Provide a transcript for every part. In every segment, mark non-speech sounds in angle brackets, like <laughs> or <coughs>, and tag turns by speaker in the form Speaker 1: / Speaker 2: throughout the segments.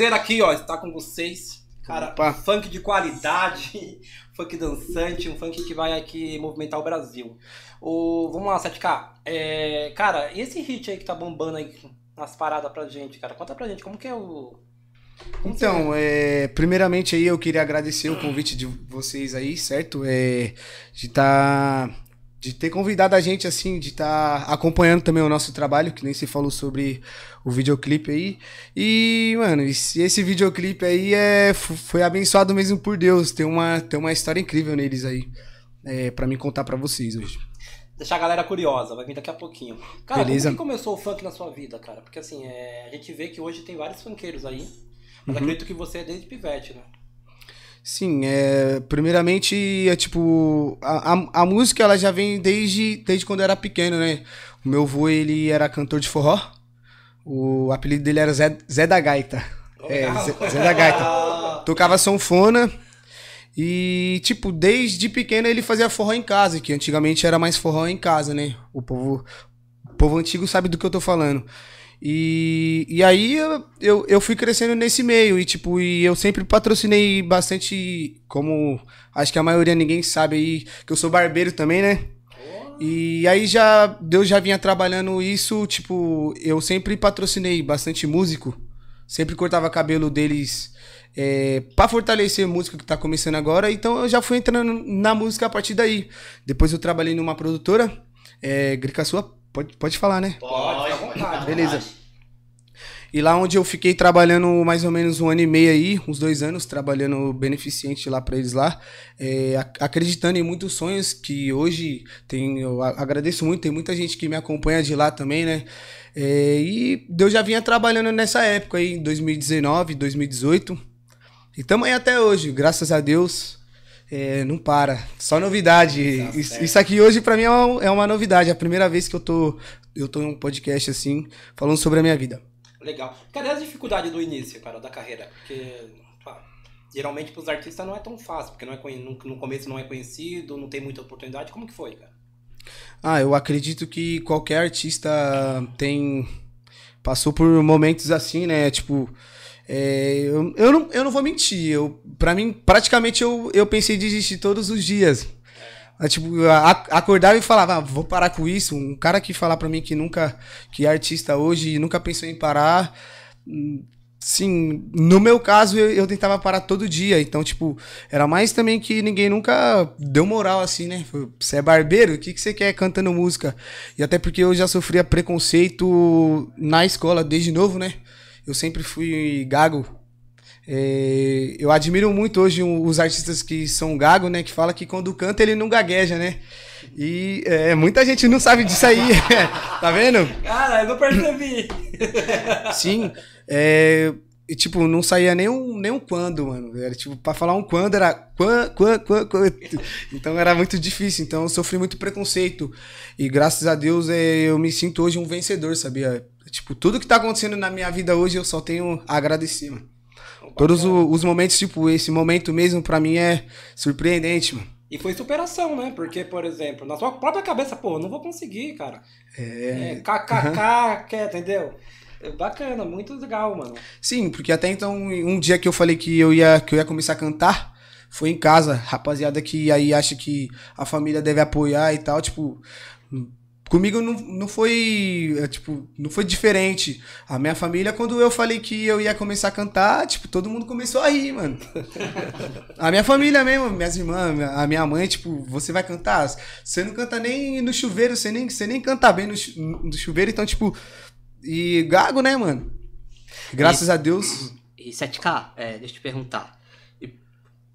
Speaker 1: prazer aqui, ó, estar com vocês. Cara,
Speaker 2: Opa.
Speaker 1: funk de qualidade, <laughs> funk dançante, um funk que vai aqui movimentar o Brasil. O, vamos lá, 7K. É, cara, e esse hit aí que tá bombando aí nas paradas pra gente, cara? Conta pra gente, como que é o... como
Speaker 2: Então, é, primeiramente aí eu queria agradecer o convite de vocês aí, certo? É, de tá, de ter convidado a gente assim, de estar acompanhando também o nosso trabalho, que nem se falou sobre o videoclipe aí. E, mano, esse, esse videoclipe aí é, foi abençoado mesmo por Deus. Tem uma, tem uma história incrível neles aí. É, para me contar pra vocês hoje.
Speaker 1: Deixar a galera curiosa, vai vir daqui a pouquinho. Cara,
Speaker 2: Beleza.
Speaker 1: como que começou o funk na sua vida, cara? Porque assim, é, a gente vê que hoje tem vários funkeiros aí, mas
Speaker 2: Uhum.
Speaker 1: acredito que você é desde pivete, né?
Speaker 2: Sim, é, primeiramente, é tipo, a, a, a música ela já vem desde, desde quando eu era pequeno, né? O meu avô, ele era cantor de forró, o apelido dele era Zé, Zé da Gaita. É. Zé, Zé da Gaita. <laughs> Tocava sanfona e, tipo, desde pequeno ele fazia forró em casa, que antigamente era mais forró em casa, né? O povo, o povo antigo sabe do que eu tô falando. E, e aí eu, eu, eu fui crescendo nesse meio e tipo, e eu sempre patrocinei bastante, como acho que a maioria ninguém sabe aí, que eu sou barbeiro também, né? E aí já Deus já vinha trabalhando isso, tipo, eu sempre patrocinei bastante músico, sempre cortava cabelo deles é, para fortalecer a música que tá começando agora, então eu já fui entrando na música a partir daí. Depois eu trabalhei numa produtora, é, Grica Sua, pode, pode falar, né?
Speaker 1: Pode, à vontade.
Speaker 2: Beleza. E lá onde eu fiquei trabalhando mais ou menos um ano e meio aí, uns dois anos, trabalhando beneficente lá pra eles lá, é, ac- acreditando em muitos sonhos que hoje tem, eu agradeço muito, tem muita gente que me acompanha de lá também, né? É, e Deus já vinha trabalhando nessa época aí, em 2019, 2018. E tamo aí até hoje, graças a Deus. É, não para, só novidade.
Speaker 1: Tá
Speaker 2: Isso, isso aqui hoje pra mim é uma, é uma novidade, é a primeira vez que eu tô, eu tô em um podcast assim, falando sobre a minha vida.
Speaker 1: Legal. Cadê as dificuldades do início, cara, da carreira? Porque, pá, geralmente pros artistas não é tão fácil, porque não é, no, no começo não é conhecido, não tem muita oportunidade. Como que foi, cara?
Speaker 2: Ah, eu acredito que qualquer artista tem. passou por momentos assim, né? Tipo. É, eu, eu, não, eu não vou mentir. Eu, pra mim, praticamente eu, eu pensei em desistir todos os dias. Ah, Tipo, a- acordava e falava, ah, vou parar com isso. Um cara que falar pra mim que nunca, que é artista hoje nunca pensou em parar. hum, Sim, no meu caso eu, eu tentava parar todo dia. Então, tipo, era mais também que ninguém nunca deu moral assim, né? Você é barbeiro? O que, que você quer cantando música? E até porque eu já sofria preconceito na escola desde novo, né? Eu sempre fui gago. É, eu admiro muito hoje os artistas que são gago, né? Que fala que quando canta ele não gagueja, né? E é, muita gente não sabe disso aí. <laughs> tá vendo?
Speaker 1: Cara, eu não percebi.
Speaker 2: Sim. É, e, tipo, não saía nem um, nem um quando, mano. Era tipo, pra falar um quando era quan, quan, quan, quan. Então era muito difícil. Então eu sofri muito preconceito. E graças a Deus é, eu me sinto hoje um vencedor, sabia? Tipo, tudo que tá acontecendo na minha vida hoje eu só tenho a agradecer, mano. Todos o- os momentos, tipo, esse momento mesmo pra mim é surpreendente, mano.
Speaker 1: E foi superação, né? Porque, por exemplo, na sua própria cabeça, pô, não vou conseguir, cara. É. KKK, quer, entendeu? É bacana, muito legal, mano.
Speaker 2: Sim, porque até então, um dia que eu falei que eu ia, que eu ia começar a cantar, foi em casa. Rapaziada que aí acha que a família deve apoiar e tal, tipo. Comigo não, não foi, é, tipo, não foi diferente. A minha família, quando eu falei que eu ia começar a cantar, tipo, todo mundo começou a rir, mano. <laughs> A minha família mesmo, minhas irmãs, a minha mãe, tipo, você vai cantar? Você não canta nem no chuveiro, você nem, você nem canta bem no, chu- no chuveiro, então, tipo, e gago, né, mano? Graças a Deus,
Speaker 3: E 7K, é, deixa eu te perguntar. E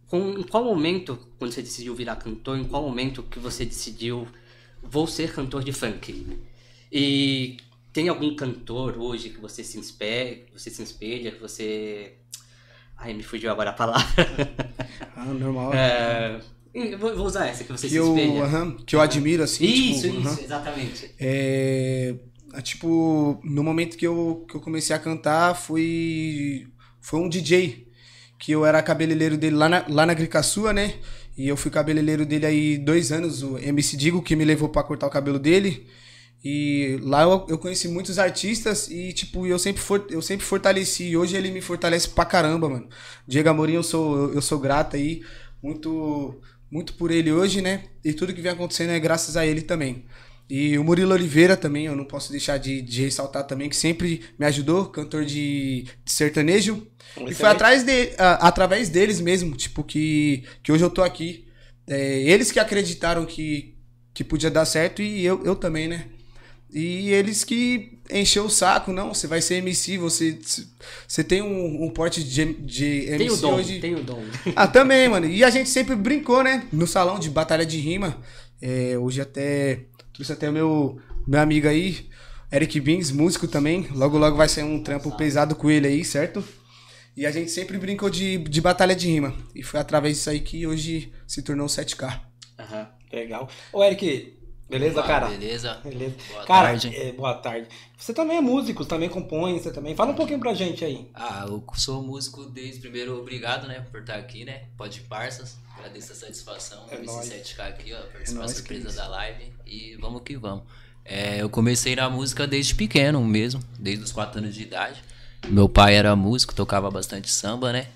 Speaker 3: com, em qual momento, quando você decidiu virar cantor, em qual momento que você decidiu vou ser cantor de funk? E tem algum cantor hoje que você se espelha, você se espelha, que você... Ai, me fugiu agora a palavra. <laughs>
Speaker 2: Ah, normal.
Speaker 3: É, eu vou vou usar essa, que você
Speaker 2: que,
Speaker 3: se
Speaker 2: eu,
Speaker 3: espelha.
Speaker 2: aham, que eu admiro, assim.
Speaker 3: Isso,
Speaker 2: tipo,
Speaker 3: isso, exatamente.
Speaker 2: É, é, tipo, no momento que eu, que eu comecei a cantar, foi, foi um DJ, que eu era cabeleireiro dele lá na, lá na Gricaçua, né? E eu fui cabeleireiro dele aí dois anos, o MC Digo, que me levou pra cortar o cabelo dele. E lá eu, eu conheci muitos artistas e, tipo, eu sempre, for, eu sempre fortaleci. E hoje ele me fortalece pra caramba, mano. Diego Amorim, eu sou, eu sou grato aí. Muito, muito por ele hoje, né? E tudo que vem acontecendo é graças a ele também. E o Murilo Oliveira também, eu não posso deixar de, de ressaltar também, que sempre me ajudou, cantor de, de sertanejo. E foi atrás de, a, através deles mesmo, tipo, que, que hoje eu tô aqui. É, eles que acreditaram que, que podia dar certo e eu, eu também, né? E eles que encheu o saco, não, você vai ser MC, você, você tem um, um porte de, de MC
Speaker 3: tem o dom,
Speaker 2: hoje.
Speaker 3: Tem o dom.
Speaker 2: Ah, também, mano. E a gente sempre brincou, né? No salão de batalha de rima. É, hoje até Trouxe até o meu, meu amigo aí, Eric Bings, músico também. Logo, logo vai sair um trampo pesado com ele aí, certo? E a gente sempre brincou de, de batalha de rima. E foi através disso aí que hoje se tornou 7K.
Speaker 1: Uhum, legal. Ô, Eric, beleza,
Speaker 4: Opa,
Speaker 1: cara?
Speaker 4: Beleza.
Speaker 1: Beleza.
Speaker 4: Boa
Speaker 1: cara,
Speaker 4: tarde.
Speaker 1: é, boa tarde. Você também é músico, também compõe, você também. Fala um pouquinho pra gente aí.
Speaker 4: Ah, eu sou músico desde primeiro, obrigado, né, por estar aqui, né? Pode parças. Agradeço a satisfação
Speaker 1: É nóis.
Speaker 4: 7K aqui, ó, participar
Speaker 2: nóis,
Speaker 4: surpresa da live. E vamos que vamos. É, eu comecei na música desde pequeno mesmo, desde os 4 anos de idade. Meu pai era músico, tocava bastante samba, né?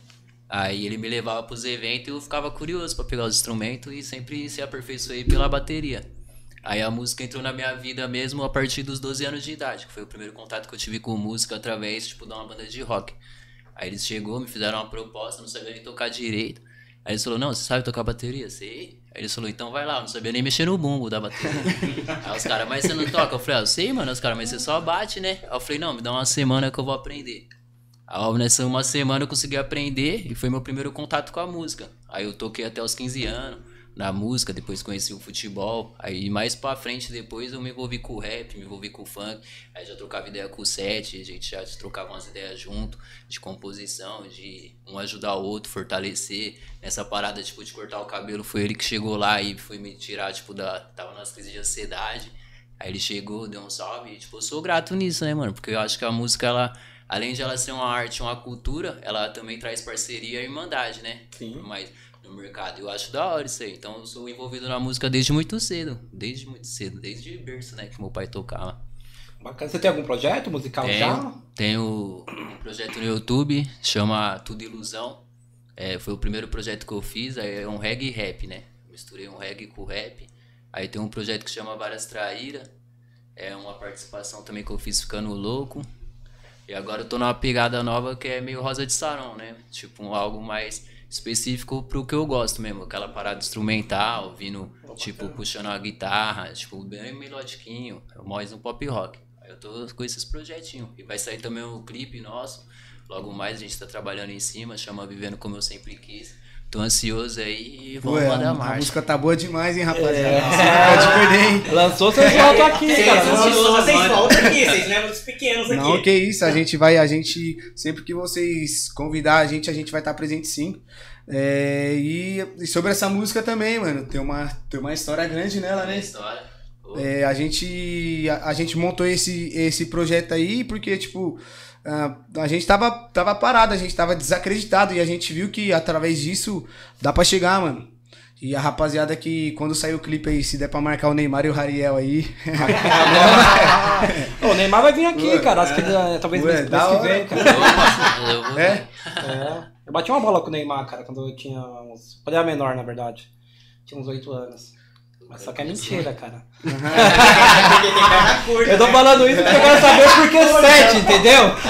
Speaker 4: Aí ele me levava pros eventos e eu ficava curioso pra pegar os instrumentos e sempre se aperfeiçoei pela bateria. Aí a música entrou na minha vida mesmo a partir dos 12 anos de idade, que foi o primeiro contato que eu tive com música através, tipo, de uma banda de rock. Aí eles chegou, me fizeram uma proposta, não sabia nem tocar direito. Aí eles falaram, não, você sabe tocar bateria? Sei. Aí eles falaram, então vai lá, eu não sabia nem mexer no bumbo da bateria. <laughs> Aí os caras, mas você não toca? Eu falei, ah, eu sei, mano, os caras, mas você só bate, né? Aí eu falei, não, me dá uma semana que eu vou aprender. Aí nessa uma semana eu consegui aprender e foi meu primeiro contato com a música. Aí eu toquei até os 15 anos na música, depois conheci o futebol. Aí mais pra frente depois eu me envolvi com o rap, me envolvi com o funk. Aí já trocava ideia com o Sete, a gente já trocava umas ideias junto, de composição, de um ajudar o outro, fortalecer. Nessa parada, tipo, de cortar o cabelo, foi ele que chegou lá e foi me tirar, tipo, da. Tava nas crises de ansiedade. Aí ele chegou, deu um salve, e, tipo, eu sou grato nisso, né, mano? Porque eu acho que a música, ela, além de ela ser uma arte, uma cultura, ela também traz parceria e irmandade, né?
Speaker 1: Sim.
Speaker 4: Mais no mercado. Eu acho da hora isso aí. Então eu sou envolvido na música desde muito cedo. Desde muito cedo, desde berço, né? Que meu pai tocava.
Speaker 1: Bacana. Você tem algum projeto musical já?
Speaker 4: Tenho, tenho um projeto no YouTube, chama Tudo Ilusão. É, foi o primeiro projeto que eu fiz, aí é um reggae e rap, né? Misturei um reggae com rap. Aí tem um projeto que chama Várias Traíra. É uma participação também que eu fiz ficando louco. E agora eu tô numa pegada nova que é meio rosa de sarão, né? Tipo, um algo mais específico pro que eu gosto mesmo. Aquela parada instrumental, vindo, tipo, puxando a guitarra, tipo, bem melodiquinho. Mais um pop rock. Aí eu tô com esses projetinhos. E vai sair também um clipe nosso. Logo mais a gente tá trabalhando em cima, chama Vivendo Como Eu Sempre Quis. Tô ansioso aí e vamos
Speaker 2: Ué,
Speaker 4: mandar
Speaker 2: a, a
Speaker 4: marcha.
Speaker 2: música tá boa demais, hein, rapaziada?
Speaker 1: É.
Speaker 2: Você não pode perder, hein?
Speaker 1: Lançou, vocês voltam aqui, cara.
Speaker 5: vocês,
Speaker 1: Lançou.
Speaker 5: vocês voltam aqui, vocês lembram dos pequenos aqui.
Speaker 2: Não, que isso, a gente vai, a gente, sempre que vocês convidar a gente, a gente vai estar presente sim. É, e, e sobre essa música também, mano, tem uma, tem uma história grande nela, né?
Speaker 4: história. Ô,
Speaker 2: É, a gente a, a gente montou esse, esse projeto aí porque, tipo, a, a gente tava, tava parado, a gente tava desacreditado e a gente viu que através disso dá pra chegar, mano. E a rapaziada que quando sair o clipe aí, se der pra marcar o Neymar e o Rariel aí. <laughs>
Speaker 1: Ô, o Neymar vai vir aqui,
Speaker 2: Ué,
Speaker 1: cara. Acho que ele- talvez
Speaker 2: Ué,
Speaker 1: mês, mês que
Speaker 2: hora.
Speaker 1: vem, cara.
Speaker 4: Opa, vou
Speaker 2: é?
Speaker 1: É. Eu bati uma bola com o Neymar, cara, quando eu tinha uns. Quando eu era menor, na verdade. Tinha uns 8 anos. Mas só que é mentira, cara. <laughs> <laughs> Eu tô
Speaker 5: né?
Speaker 1: falando isso porque eu quero saber por que 7, entendeu? <laughs>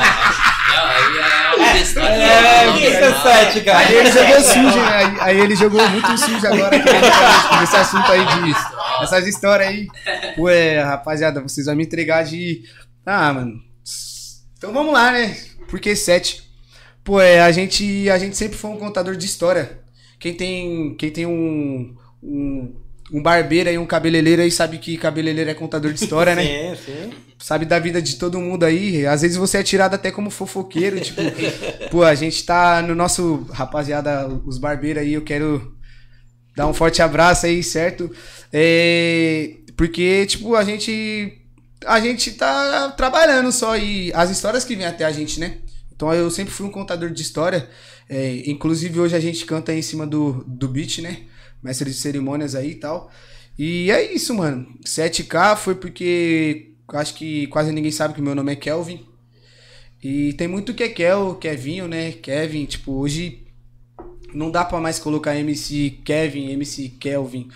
Speaker 4: Aí é.
Speaker 1: É,
Speaker 4: Não,
Speaker 1: por que
Speaker 4: não,
Speaker 1: 7,
Speaker 2: Aí
Speaker 1: cara?
Speaker 2: ele jogou sujo, né? Aí, aí ele jogou muito sujo agora esse assunto aí de. Essas histórias aí. Ué, rapaziada, vocês vão me entregar de. Ah, mano. Então vamos lá, né? Por que sete? Pô, é, a gente, a gente sempre foi um contador de história. Quem tem, quem tem um, um, um barbeiro aí, um cabeleireiro aí, sabe que cabeleireiro é contador de história, né? <laughs>
Speaker 1: Sim, sim.
Speaker 2: sabe da vida de todo mundo aí. Às vezes você é tirado até como fofoqueiro, <laughs> tipo, pô, a gente tá no nosso, rapaziada, os barbeiros aí, eu quero dar um forte abraço aí, certo? É, porque, tipo, a gente a gente tá trabalhando só e as histórias que vêm até a gente, né? Então eu sempre fui um contador de história. É, inclusive hoje a gente canta em cima do, do beat, né? Mestre de cerimônias aí e tal. E é isso, mano. 7K foi porque acho que quase ninguém sabe que meu nome é Kelvin. E tem muito que é Kel, Kevinho, né? Kevin, tipo, hoje não dá pra mais colocar MC Kevin, MC Kelvin.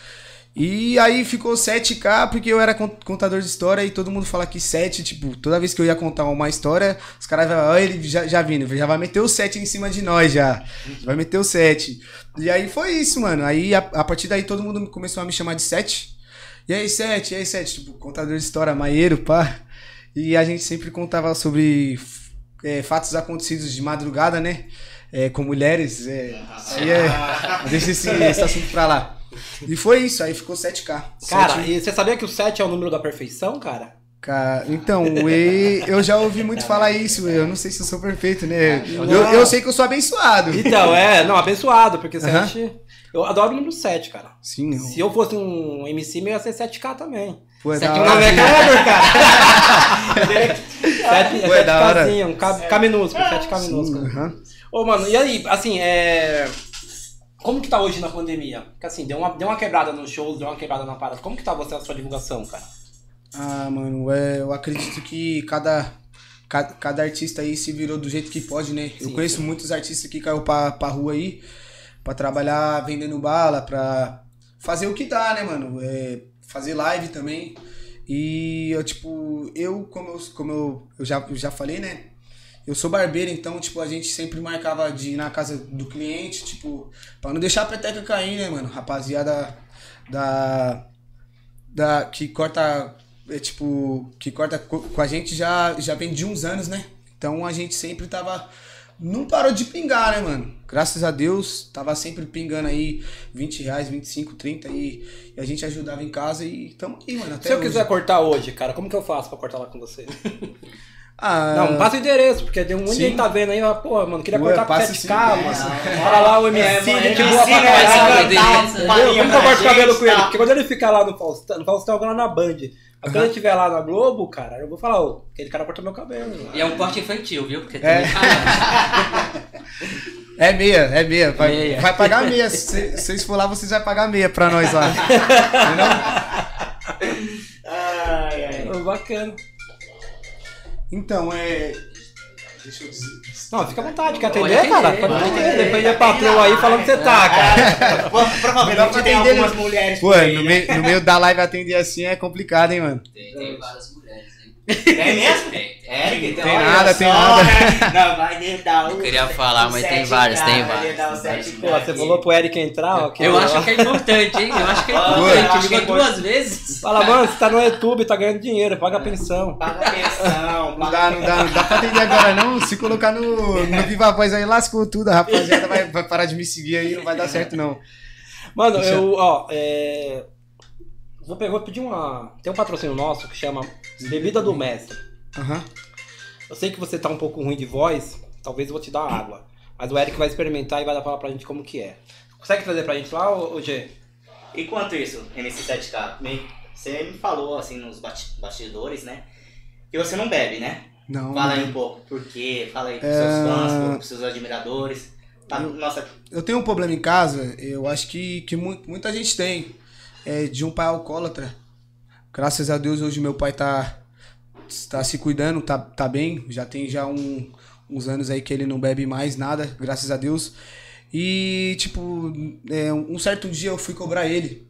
Speaker 2: E aí ficou 7K porque eu era con- contador de história e todo mundo fala que 7, tipo, toda vez que eu ia contar uma história, os caras vão, ele já, já vindo, já vai meter o 7 em cima de nós já. Vai meter o 7. E aí foi isso, mano. Aí a, a partir daí todo mundo começou a me chamar de 7. E aí, 7, e aí, 7, tipo, contador de história, maieiro, pá. E a gente sempre contava sobre é, fatos acontecidos de madrugada, né? É, com mulheres. É, aí é, deixa esse, esse assunto pra lá. E foi isso, aí ficou 7K.
Speaker 1: Cara,
Speaker 2: Sete-
Speaker 1: e você sabia que o 7 é o número da perfeição, cara?
Speaker 2: Ca- Então, e eu já ouvi muito falar isso. Eu não sei se eu sou perfeito, né? Eu, eu sei que eu sou abençoado.
Speaker 1: Então, é, não, abençoado, porque
Speaker 2: Aham.
Speaker 1: 7. Eu adoro o número 7, cara.
Speaker 2: Sim, eu-
Speaker 1: Se eu fosse um MC, meu ia ser 7K também.
Speaker 2: pô, é
Speaker 3: Sete
Speaker 2: da
Speaker 3: é
Speaker 2: hora.
Speaker 1: é cara. <laughs> 7
Speaker 2: Pô, é da hora.
Speaker 1: Kzinho, um K, K minúsculo, 7K
Speaker 2: Sim,
Speaker 1: minúsculo.
Speaker 2: aham.
Speaker 1: Ô, mano, e aí, assim, é. Como que tá hoje na pandemia? Porque assim, deu uma, deu uma quebrada nos shows, deu uma quebrada na parada. Como que tá você a sua divulgação, cara?
Speaker 2: Ah, mano, é, eu acredito que cada, cada, cada artista aí se virou do jeito que pode, né? eu
Speaker 1: Sim,
Speaker 2: conheço muitos artistas que caiu pra, pra rua aí pra trabalhar vendendo bala, pra fazer o que dá, né, mano? É, fazer live também. E eu, tipo, eu, como eu, como eu, eu, já, eu já falei, né? Eu sou barbeiro, então, tipo, a gente sempre marcava de ir na casa do cliente, tipo, pra não deixar a peteca cair, né, mano? Rapaziada da. da que corta. É, tipo, que corta co- com a gente já, já vem de uns anos, né? Então a gente sempre tava. Não parou de pingar, né, mano? Graças a Deus, tava sempre pingando aí 20 reais, 25, 30 e, e a gente ajudava em casa e tamo aí, mano. Até
Speaker 1: Se eu
Speaker 2: hoje.
Speaker 1: quiser cortar hoje, cara, como que eu faço pra cortar lá com você?
Speaker 2: Ah,
Speaker 1: Não, passa o endereço, porque tem um monte de gente tá vendo aí, ó, pô, mano, queria cortar com
Speaker 2: passa
Speaker 1: 7K,
Speaker 2: sim,
Speaker 1: mano.
Speaker 2: é,
Speaker 1: Bora lá o MC,
Speaker 5: É, mano,
Speaker 1: gente boa pra
Speaker 5: ensina
Speaker 1: caralho. eu
Speaker 5: pra
Speaker 1: corto o cabelo com ele?
Speaker 5: tá?
Speaker 1: Porque quando ele ficar lá no Faustão, no Faustão agora na Band, quando ele estiver lá na Globo, cara, eu vou falar, ô, aquele cara cortou meu cabelo.
Speaker 3: E é um corte infantil, viu? Porque
Speaker 2: É.
Speaker 3: tem
Speaker 2: É meia, é meia. Vai,
Speaker 3: Meia.
Speaker 2: vai pagar meia. Se vocês for lá, vocês vão pagar meia pra nós lá. Entendeu?
Speaker 5: Ai, ai.
Speaker 1: Bacana.
Speaker 2: Então, é. Deixa eu dizer.
Speaker 1: Não, fica à vontade, quer
Speaker 3: Pode
Speaker 1: atender, cara?
Speaker 3: atender,
Speaker 1: Pode atender.
Speaker 3: atender.
Speaker 1: Depois é patroa aí falando que você tá, cara.
Speaker 5: É,
Speaker 2: Melhor
Speaker 5: provavelmente tem
Speaker 2: atender,
Speaker 5: algumas
Speaker 2: né?
Speaker 5: mulheres
Speaker 2: Pô, no,
Speaker 5: né?
Speaker 2: meio, no meio da live atender assim é complicado, hein, mano?
Speaker 4: Tem, tem várias mulheres,
Speaker 5: É mesmo?
Speaker 4: Tem, tem.
Speaker 5: Eric,
Speaker 2: Tem nada, tem nada.
Speaker 5: Não, vai dedar o.
Speaker 4: Eu queria falar, mas tem várias, tem várias.
Speaker 1: Pô, você falou pro Eric entrar, ó. que-
Speaker 3: Eu acho que é importante, hein? Eu acho que é importante.
Speaker 5: que
Speaker 3: Ligou
Speaker 5: é
Speaker 3: duas vezes.
Speaker 1: Fala, mano, você tá no YouTube, tá ganhando dinheiro, paga a pensão.
Speaker 5: Paga pensão,
Speaker 2: Não
Speaker 5: paga
Speaker 2: dá, não dá, não dá pra atender agora, não. Se colocar no, no Viva Voz aí, lascou tudo. A rapaziada vai, vai parar de me seguir aí, não vai dar certo, não.
Speaker 1: Mano,
Speaker 2: Deixa-
Speaker 1: eu, ó, é. Vou, pe- vou pedir uma. Tem um patrocínio nosso que chama Bebida do Mestre.
Speaker 2: Aham.
Speaker 1: Eu sei que você tá um pouco ruim de voz, talvez eu vou te dar água. Mas o Eric vai experimentar e vai dar falar pra gente como que é. Consegue trazer pra gente lá, ô, ô G?
Speaker 5: Enquanto isso, MC7K, me- você me falou assim nos bastidores, né? Que você não bebe, né?
Speaker 2: Não.
Speaker 5: Fala aí um pouco por quê, fala aí pros
Speaker 2: É,
Speaker 5: seus fãs, pros seus admiradores. Tá,
Speaker 2: Eu-
Speaker 5: nossa,
Speaker 2: Eu tenho um problema em casa, eu acho que, que mu- muita gente tem, é, de um pai alcoólatra. Graças a Deus hoje meu pai tá, tá se cuidando, tá, tá bem, já tem já um- uns anos aí que ele não bebe mais nada, graças a Deus. E, tipo, é, um certo dia eu fui cobrar ele,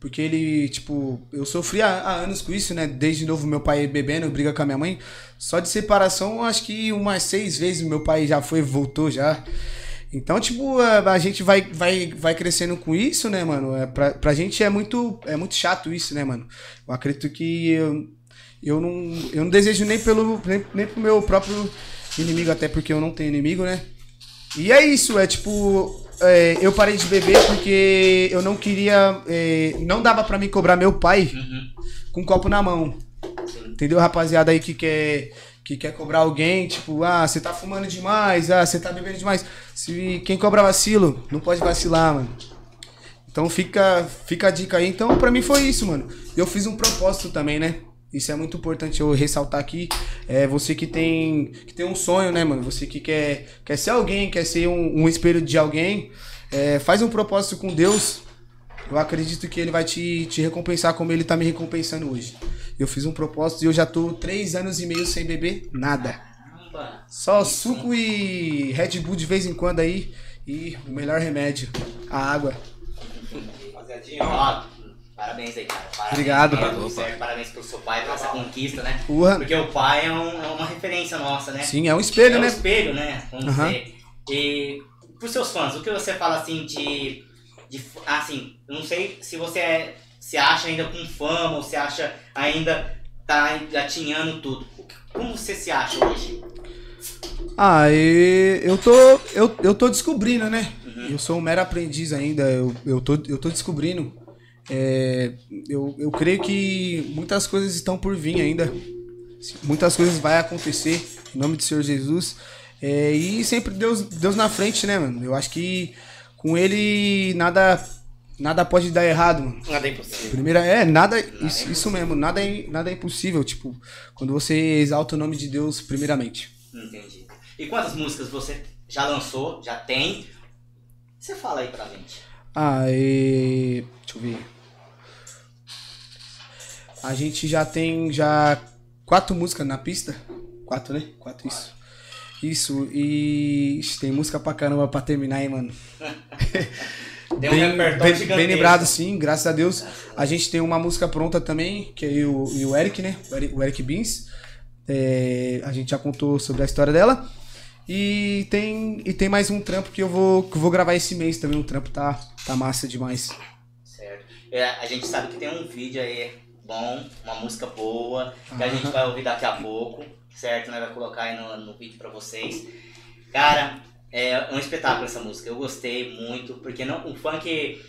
Speaker 2: porque ele, tipo, eu sofri há, há anos com isso, né? Desde novo meu pai bebendo, briga com a minha mãe. Só de separação, acho que umas seis vezes meu pai já foi, voltou já. Então, tipo, a, gente vai, vai, vai crescendo com isso, né, mano? É, pra, pra gente é muito, é muito chato isso, né, mano? Eu acredito que eu, eu, não, eu não desejo nem, pelo, nem, nem pro meu próprio inimigo, até porque eu não tenho inimigo, né? E é isso, é tipo. é, eu parei de beber porque eu não queria. é, não dava pra mim cobrar meu pai com um copo na mão. Entendeu, rapaziada aí que quer, que quer cobrar alguém, tipo, ah, você tá fumando demais, ah, você tá bebendo demais. Se quem cobra vacilo, não pode vacilar, mano. Então fica, fica a dica aí. Então, pra mim foi isso, mano. Eu fiz um propósito também, né? Isso é muito importante eu ressaltar aqui. É você que tem, que tem um sonho, né, mano? Você que quer, quer ser alguém, quer ser um, um espelho de alguém. é, faz um propósito com Deus. Eu acredito que ele vai te, te recompensar como ele tá me recompensando hoje. Eu fiz um propósito e eu já tô três anos e meio sem beber nada.
Speaker 5: Caramba.
Speaker 2: Só suco e Red Bull de vez em quando aí. E o melhor remédio, a água.
Speaker 1: Rapaziadinha, ó.
Speaker 5: Parabéns aí, cara. Parabéns
Speaker 2: Obrigado.
Speaker 5: tudo certo. Parabéns pro seu pai por essa conquista, né?
Speaker 2: Porra.
Speaker 5: Porque o pai é, um- é uma referência nossa, né?
Speaker 2: Sim, é um espelho,
Speaker 5: é
Speaker 2: né?
Speaker 5: um espelho, né? Vamos
Speaker 2: Aham.
Speaker 5: dizer. E pros seus fãs, o que você fala assim de. De assim, não sei se você é, se acha ainda com fama ou se acha ainda tá engatinhando tudo. Como você se acha hoje?
Speaker 2: Ah, e eu tô. Eu, eu tô descobrindo, né? Eu sou um mero aprendiz ainda. Eu, eu, tô, eu tô descobrindo. É, eu, eu creio que muitas coisas estão por vir ainda. Muitas coisas vai acontecer em nome do Senhor Jesus. É, e sempre Deus, Deus na frente, né, mano? Eu acho que com ele nada nada pode dar errado, mano.
Speaker 1: Nada é impossível.
Speaker 2: Primeira é nada, isso, isso mesmo, nada é, nada é impossível, tipo, quando você exalta o nome de Deus primeiramente.
Speaker 5: Entendi. E quantas músicas você já lançou, já tem? Você fala aí pra gente.
Speaker 2: Ah, e... deixa eu ver. A gente já tem já quatro músicas na pista. Quatro, né? Quatro, isso. Isso, e tem música pra caramba pra terminar, hein, mano. <laughs>
Speaker 5: Tem um
Speaker 2: bem,
Speaker 5: repertório
Speaker 2: bem, bem lembrado, sim, graças a Deus. A gente tem uma música pronta também, que é eu o, e o Eric, né? O Eric, o Eric Beans. É, a gente já contou sobre a história dela. E tem, e tem mais um trampo que eu vou, que eu vou gravar esse mês também. O trampo tá, tá massa demais.
Speaker 5: Certo. É, a gente sabe que tem um vídeo aí bom, uma música boa, que a gente vai ouvir daqui a pouco, certo? Nós vai colocar aí no, no vídeo pra vocês. Cara, é um espetáculo essa música. Eu gostei muito, porque não, o funk,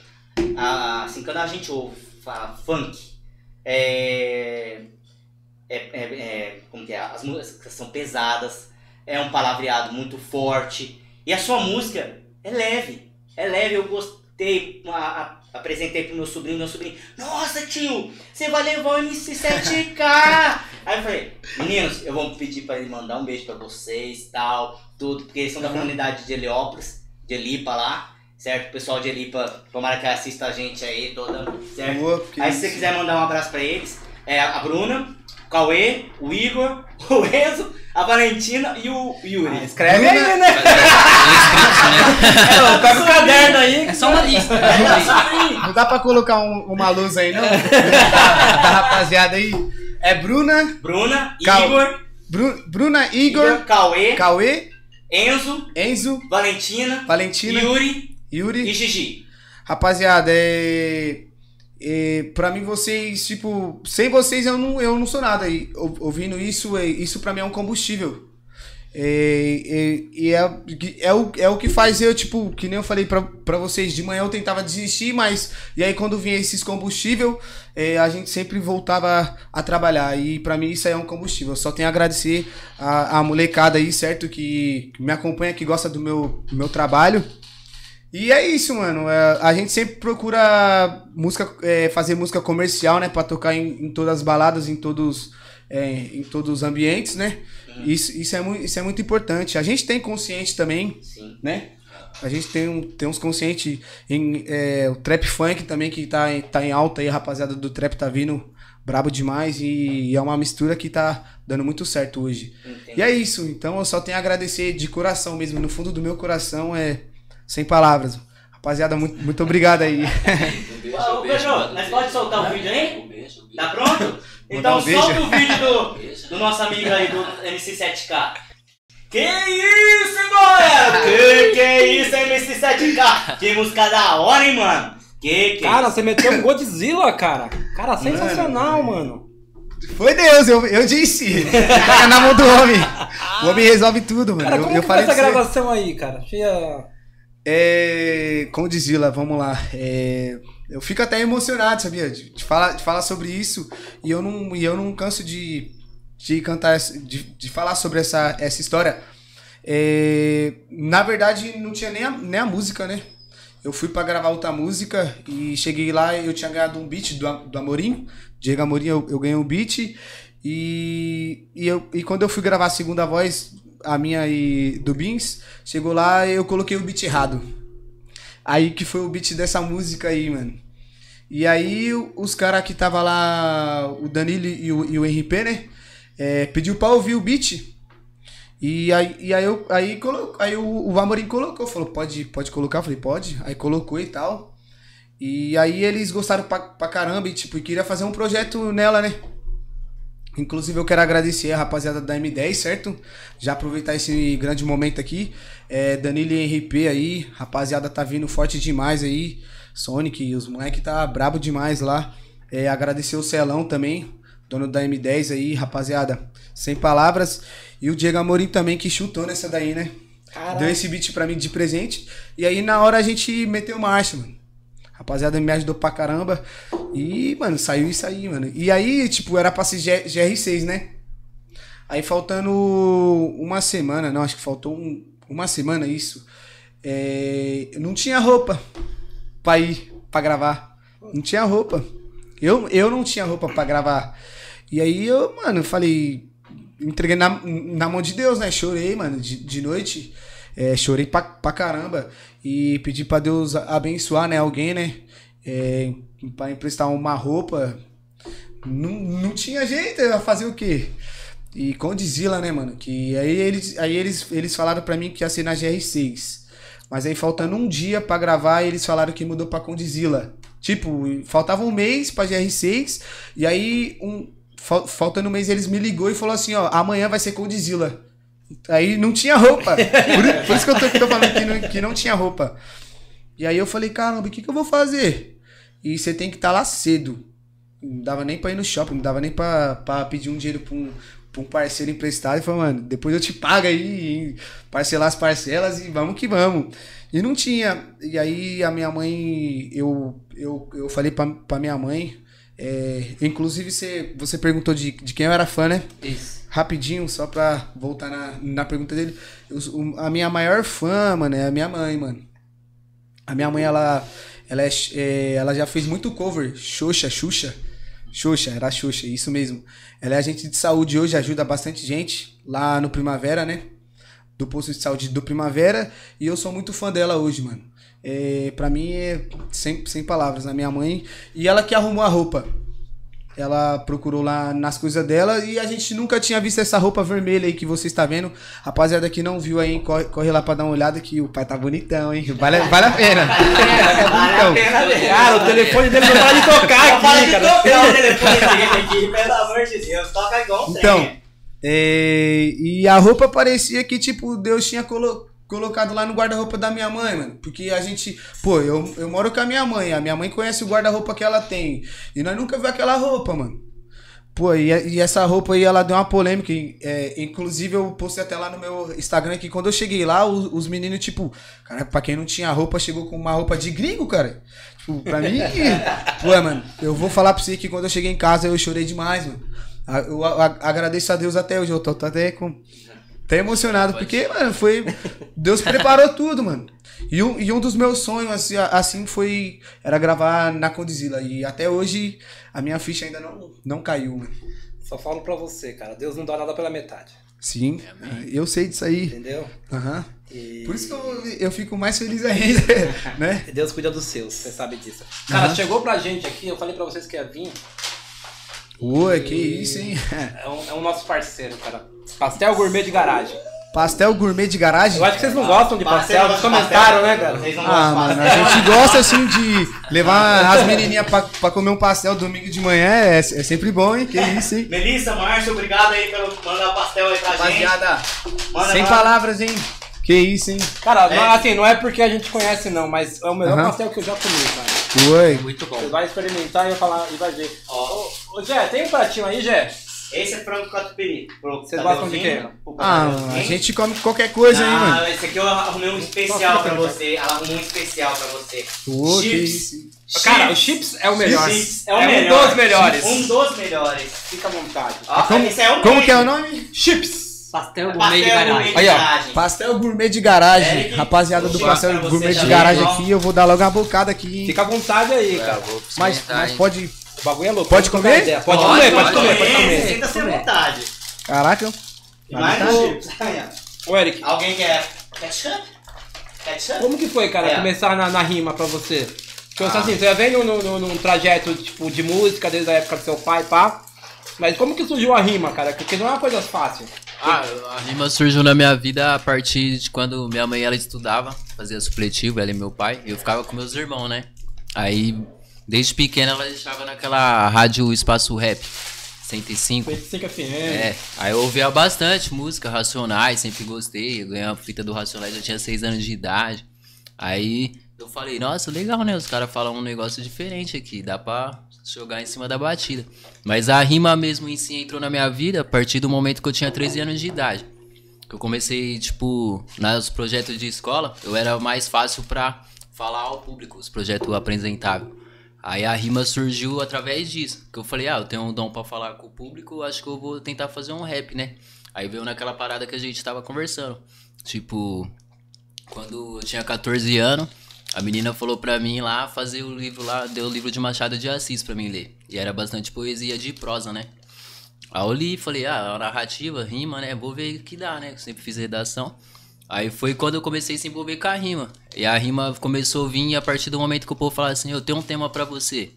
Speaker 5: assim, quando a gente ouve falar funk, é, é, é, é- como que é? As músicas são pesadas, é um palavreado muito forte, e a sua música é leve, é leve, eu gostei, a- a- apresentei pro meu sobrinho, meu sobrinho, nossa tio, você vai levar o MC7K! <laughs> Aí eu falei, meninos, eu vou pedir pra ele mandar um beijo pra vocês tal, tudo, porque eles são da comunidade de Heliópolis, de Elipa lá, certo? O pessoal de Elipa, tomara que assista a gente aí toda, certo?
Speaker 2: Boa,
Speaker 5: Aí se você quiser mandar um abraço pra eles, é a Bruna, Cauê, o Igor, <laughs> o Enzo, a Valentina e o Yuri.
Speaker 1: Escreve
Speaker 2: Bruna-
Speaker 1: aí, né? É, Pega <laughs> o caderno aí.
Speaker 3: É só uma lista.
Speaker 2: Não dá pra colocar um- uma luz aí, não? da rapaziada aí. É Bruna,
Speaker 5: Bruna, Igor,
Speaker 2: Bru- Bruna,
Speaker 5: Igor,
Speaker 2: Igor,
Speaker 5: Cauê,
Speaker 2: Cauê,
Speaker 5: Enzo,
Speaker 2: Enzo,
Speaker 5: Valentina,
Speaker 2: Valentina,
Speaker 5: Yuri
Speaker 2: Yuri.
Speaker 5: e Gigi.
Speaker 2: Rapaziada, é. Pra mim, vocês, tipo, sem vocês eu não, eu não sou nada. E ou- ouvindo isso, é, isso pra mim é um combustível. É, é, e é, é, o, é o que faz eu, tipo, que nem eu falei pra vocês, de manhã eu tentava desistir, mas. E aí quando vinha esses combustível, é, a gente sempre voltava a trabalhar. E pra mim isso aí é um combustível. Eu só tenho a agradecer a, a molecada aí, certo? Que, que me acompanha, que gosta do meu, do meu trabalho. E é isso, mano. É, a gente sempre procura música, é, fazer música comercial, né? Pra tocar em, em todas as baladas, em todos, é, em todos os ambientes, né? Isso, isso, é muito, isso é muito importante. A gente tem consciente também,
Speaker 5: Sim.
Speaker 2: né? A gente tem, um, tem uns conscientes em é, o trap funk também, que tá, em- tá em alta aí, a rapaziada do trap tá vindo brabo demais e é uma mistura que tá dando muito certo hoje.
Speaker 5: Entendi.
Speaker 2: E é isso, então eu só tenho a agradecer de coração mesmo, no fundo do meu coração, é sem palavras. Rapaziada, muito, muito obrigado aí.
Speaker 5: Ô, Pedro, nós pode soltar o vídeo aí? Tá pronto? Então
Speaker 2: um beijo.
Speaker 5: solta o vídeo do, do nosso amigo aí, do MC7K. Que isso, galera? Que que é isso, MC7K? Que música da hora, hein, mano? Que que
Speaker 1: Cara, você meteu um Godzilla, cara. Cara, sensacional, mano.
Speaker 2: Foi Deus, eu, eu disse. Tá na mão do homem. O homem resolve tudo, mano.
Speaker 1: Cara,
Speaker 2: eu,
Speaker 1: como
Speaker 2: eu
Speaker 1: que
Speaker 2: falei
Speaker 1: foi essa gravação aí, cara? Cheia...
Speaker 2: É, Vila, vamos lá. É, eu fico até emocionado, sabia? De, de falar, de falar sobre isso. E eu não, e eu não canso de, de cantar, de, de falar sobre essa, essa história. É, na verdade, não tinha nem a, nem a música, né? Eu fui pra gravar outra música e cheguei lá eu tinha ganhado um beat do, do Amorim. Diego Amorim, eu, eu ganhei um beat. E, e, eu, e quando eu fui gravar a segunda voz, a minha e do Beans, chegou lá e eu coloquei o beat errado. Aí que foi o beat dessa música aí, mano. E aí os caras que tava lá, o Danilo e o, e o RP, né? é, pediu pra ouvir o beat. E aí, e aí, eu, aí, aí o, o Amorim colocou, falou, pode, pode colocar? Eu falei, pode. Aí colocou e tal. E aí eles gostaram pra, pra caramba e, tipo, queria fazer um projeto nela, né? Inclusive eu quero agradecer a rapaziada da M10, certo? Já aproveitar esse grande momento aqui. É, Danilo e RP aí, rapaziada tá vindo forte demais aí. Sonic, os moleque tá brabo demais lá. É, agradecer o Celão também, dono da M10 aí, rapaziada. Sem palavras. E o Diego Amorim também, que chutou nessa daí, né? Deu esse beat pra mim de presente. E aí na hora a gente meteu marcha, mano. Rapaziada me ajudou pra caramba. E, mano, saiu isso aí, mano. E aí, tipo, era pra ser G- GR6, né? Aí faltando uma semana, não, acho que faltou um- uma semana isso. É, eu não tinha roupa pra ir pra gravar. Não tinha roupa. Eu, eu não tinha roupa pra gravar. E aí eu, mano, falei. Entreguei na, na mão de Deus, né? Chorei, mano, de, de noite. É, chorei pra, pra caramba. E pedi pra Deus abençoar, né? Alguém, né? É, pra emprestar uma roupa. Não, não tinha jeito, eu ia fazer o quê? E Condizila, né, mano? Que aí eles, aí eles, eles falaram pra mim que ia ser na GR6. Mas aí faltando um dia pra gravar, eles falaram que mudou pra Condizila. Tipo, faltava um mês pra GR6. E aí, um, fal- faltando um mês, eles me ligou e falou assim, ó, amanhã vai ser Condizila. Aí não tinha roupa. Por, por isso que eu tô, que tô falando que não, que não tinha roupa. E aí eu falei, caramba, o que, que eu vou fazer? E você tem que estar lá cedo. Não dava nem pra ir no shopping, não dava nem pra, pra pedir um dinheiro pra um, pra um parceiro emprestado. E falou, mano, depois eu te pago aí, parcelar as parcelas e vamos que vamos. E não tinha. E aí a minha mãe, eu, eu, eu falei pra, pra minha mãe. É, inclusive você, você perguntou de, de quem eu era fã, né?
Speaker 3: Isso.
Speaker 2: Rapidinho, só pra voltar na, na pergunta dele. Eu a minha maior fã, mano, é a minha mãe, mano. A minha mãe, ela, ela, é, é, ela já fez muito cover. Xoxa, Xuxa. Xuxa, era Xuxa, isso mesmo. Ela é agente de saúde hoje, ajuda bastante gente lá no Primavera, né? Do posto de saúde do Primavera. E eu sou muito fã dela hoje, mano. É, pra mim é sem, sem palavras, a minha mãe. E ela que arrumou a roupa. Ela procurou lá nas coisas dela e a gente nunca tinha visto essa roupa vermelha aí que você está vendo. Rapaziada que não viu aí, corre, corre lá pra dar uma olhada que o pai tá bonitão, hein? Vale, vale a pena. É <laughs>
Speaker 5: Vale a pena mesmo.
Speaker 1: Cara, o telefone dele não para de tocar
Speaker 5: para
Speaker 1: aqui,
Speaker 5: de
Speaker 1: cara.
Speaker 5: tocar o telefone dele aqui, pelo amor de Deus. Toca igual um.
Speaker 2: Então, é, e a roupa parecia que, tipo, Deus tinha colo- colocado lá no guarda-roupa da minha mãe, mano. Porque a gente, pô, eu, eu moro com a minha mãe, a minha mãe conhece o guarda-roupa que ela tem. E nós nunca viu aquela roupa, mano. Pô, e, e essa roupa aí, ela deu uma polêmica. é, inclusive, eu postei até lá no meu Instagram que quando eu cheguei lá, os, os meninos, tipo, cara, pra quem não tinha roupa, chegou com uma roupa de gringo, cara. Tipo, pra mim, <laughs> pô, mano, eu vou falar pra você que quando eu cheguei em casa, eu chorei demais, mano. Eu a- a- agradeço a Deus até hoje, eu tô, tô até com. Até emocionado, porque, mano, foi. <laughs> Deus preparou tudo, mano. E um, e um dos meus sonhos, assim, assim, foi. Era gravar na Condizila. E até hoje a minha ficha ainda não, não caiu, mano.
Speaker 1: Só falo pra você, cara. Deus não dá nada pela metade.
Speaker 2: Sim, eu sei disso aí.
Speaker 1: Entendeu?
Speaker 2: Aham.
Speaker 1: E...
Speaker 2: Por isso que eu, eu fico mais feliz ainda, <laughs> né?
Speaker 1: Deus cuida dos seus, você sabe disso. Cara,
Speaker 2: Aham.
Speaker 1: chegou pra gente aqui, eu falei pra vocês que ia vir.
Speaker 2: Oi, que isso, hein?
Speaker 1: É um, é um nosso parceiro, cara. Pastel gourmet de garagem.
Speaker 2: Pastel gourmet de garagem?
Speaker 1: Eu acho que vocês não gostam de pastel, vocês comentaram, né, cara?
Speaker 5: Vocês não
Speaker 2: Ah,
Speaker 5: gostam
Speaker 2: mano, a gente gosta assim de levar as menininhas pra, pra comer um pastel domingo de manhã, é, é sempre bom, hein? Que isso, hein?
Speaker 5: Melissa, Márcio, obrigado aí pelo mandar pastel aí pra gente.
Speaker 2: Rapaziada,
Speaker 5: Manda
Speaker 2: sem palavras, hein? Que isso, hein?
Speaker 1: Cara,
Speaker 5: É.
Speaker 1: não, assim, não é porque a gente conhece, não, mas é o melhor
Speaker 2: Aham.
Speaker 1: pastel que eu já comi, cara.
Speaker 2: Oi.
Speaker 3: Muito bom.
Speaker 1: Você vai experimentar e vai falar e vai ver.
Speaker 5: Ó,
Speaker 1: Ô, Jé, tem um pratinho aí, Jé?
Speaker 5: esse é frango catupiry.
Speaker 1: Vocês gostam de quê?
Speaker 2: Ah,
Speaker 5: Tadeuzinho.
Speaker 2: a gente come qualquer coisa, hein, mano?
Speaker 5: Ah, esse aqui eu arrumei um especial pra você. Ela arrumou um especial pra você.
Speaker 2: Ô, que
Speaker 5: Chips.
Speaker 2: hein?
Speaker 1: Cara, o chips é o melhor.
Speaker 5: Chips
Speaker 1: É, o
Speaker 5: melhor.
Speaker 1: um dos melhores.
Speaker 5: Um dos melhores.
Speaker 1: Fica à vontade.
Speaker 5: Ó,
Speaker 2: Como,
Speaker 5: esse é o
Speaker 2: como
Speaker 5: mesmo.
Speaker 2: que é o nome?
Speaker 1: Chips!
Speaker 3: Pastel
Speaker 5: Pastel
Speaker 3: gourmet de garagem.
Speaker 2: Aí, ó. Pastel gourmet de garagem.
Speaker 5: Eric,
Speaker 2: Rapaziada do pastel gourmet de garagem aqui, eu vou dar logo uma bocada aqui?
Speaker 1: Fica à vontade aí, cara.
Speaker 4: vou
Speaker 2: Mas, mas pode.
Speaker 1: O bagulho é louco.
Speaker 2: Pode comer?
Speaker 1: Pode,
Speaker 3: Pode,
Speaker 1: comer, pode,
Speaker 3: pode
Speaker 1: comer, pode
Speaker 5: Comer, à
Speaker 3: Comer.
Speaker 5: vontade.
Speaker 2: Caraca.
Speaker 5: Mais um.
Speaker 1: Ô, Eric,
Speaker 5: Alguém quer ketchup? Ketchup?
Speaker 1: como que foi, cara,
Speaker 5: É.
Speaker 1: começar na, na rima pra você? Tipo assim, você vem num, num, num trajeto tipo, de música desde a época do seu pai, pá. Mas como que surgiu a rima, cara? Porque não é uma coisa fácil.
Speaker 4: Ah, a rima surgiu na minha vida a partir de quando minha mãe ela estudava, fazia supletivo, ela e meu pai, e eu ficava com meus irmãos, né? Aí, desde pequena, ela deixava naquela rádio Espaço Rap, 105.
Speaker 1: 25 FM.
Speaker 4: É, aí eu ouvia bastante música, Racionais, sempre gostei. Eu ganhei uma fita do Racionais, eu tinha 6 anos de idade. Aí eu falei, nossa, legal, né? Os caras falam um negócio diferente aqui, dá pra jogar em cima da batida. Mas a rima mesmo em si entrou na minha vida a partir do momento que eu tinha 13 anos de idade. Que eu comecei, tipo, nos projetos de escola, eu era mais fácil pra falar ao público, os projetos apresentáveis. Aí a rima surgiu através disso. Que eu falei, ah, eu tenho um dom pra falar com o público, acho que eu vou tentar fazer um rap, né? Aí veio naquela parada que a gente tava conversando. Tipo, quando eu tinha 14 anos, a menina falou pra mim lá fazer o livro lá, deu o livro de Machado de Assis pra mim ler. E era bastante poesia de prosa, né? Aí eu li e falei, ah, a narrativa, rima, né? Vou ver o que dá, né? Eu sempre fiz redação. Aí foi quando eu comecei a se envolver com a rima. E a rima começou a vir a partir do momento que o povo falava assim, eu tenho um tema pra você.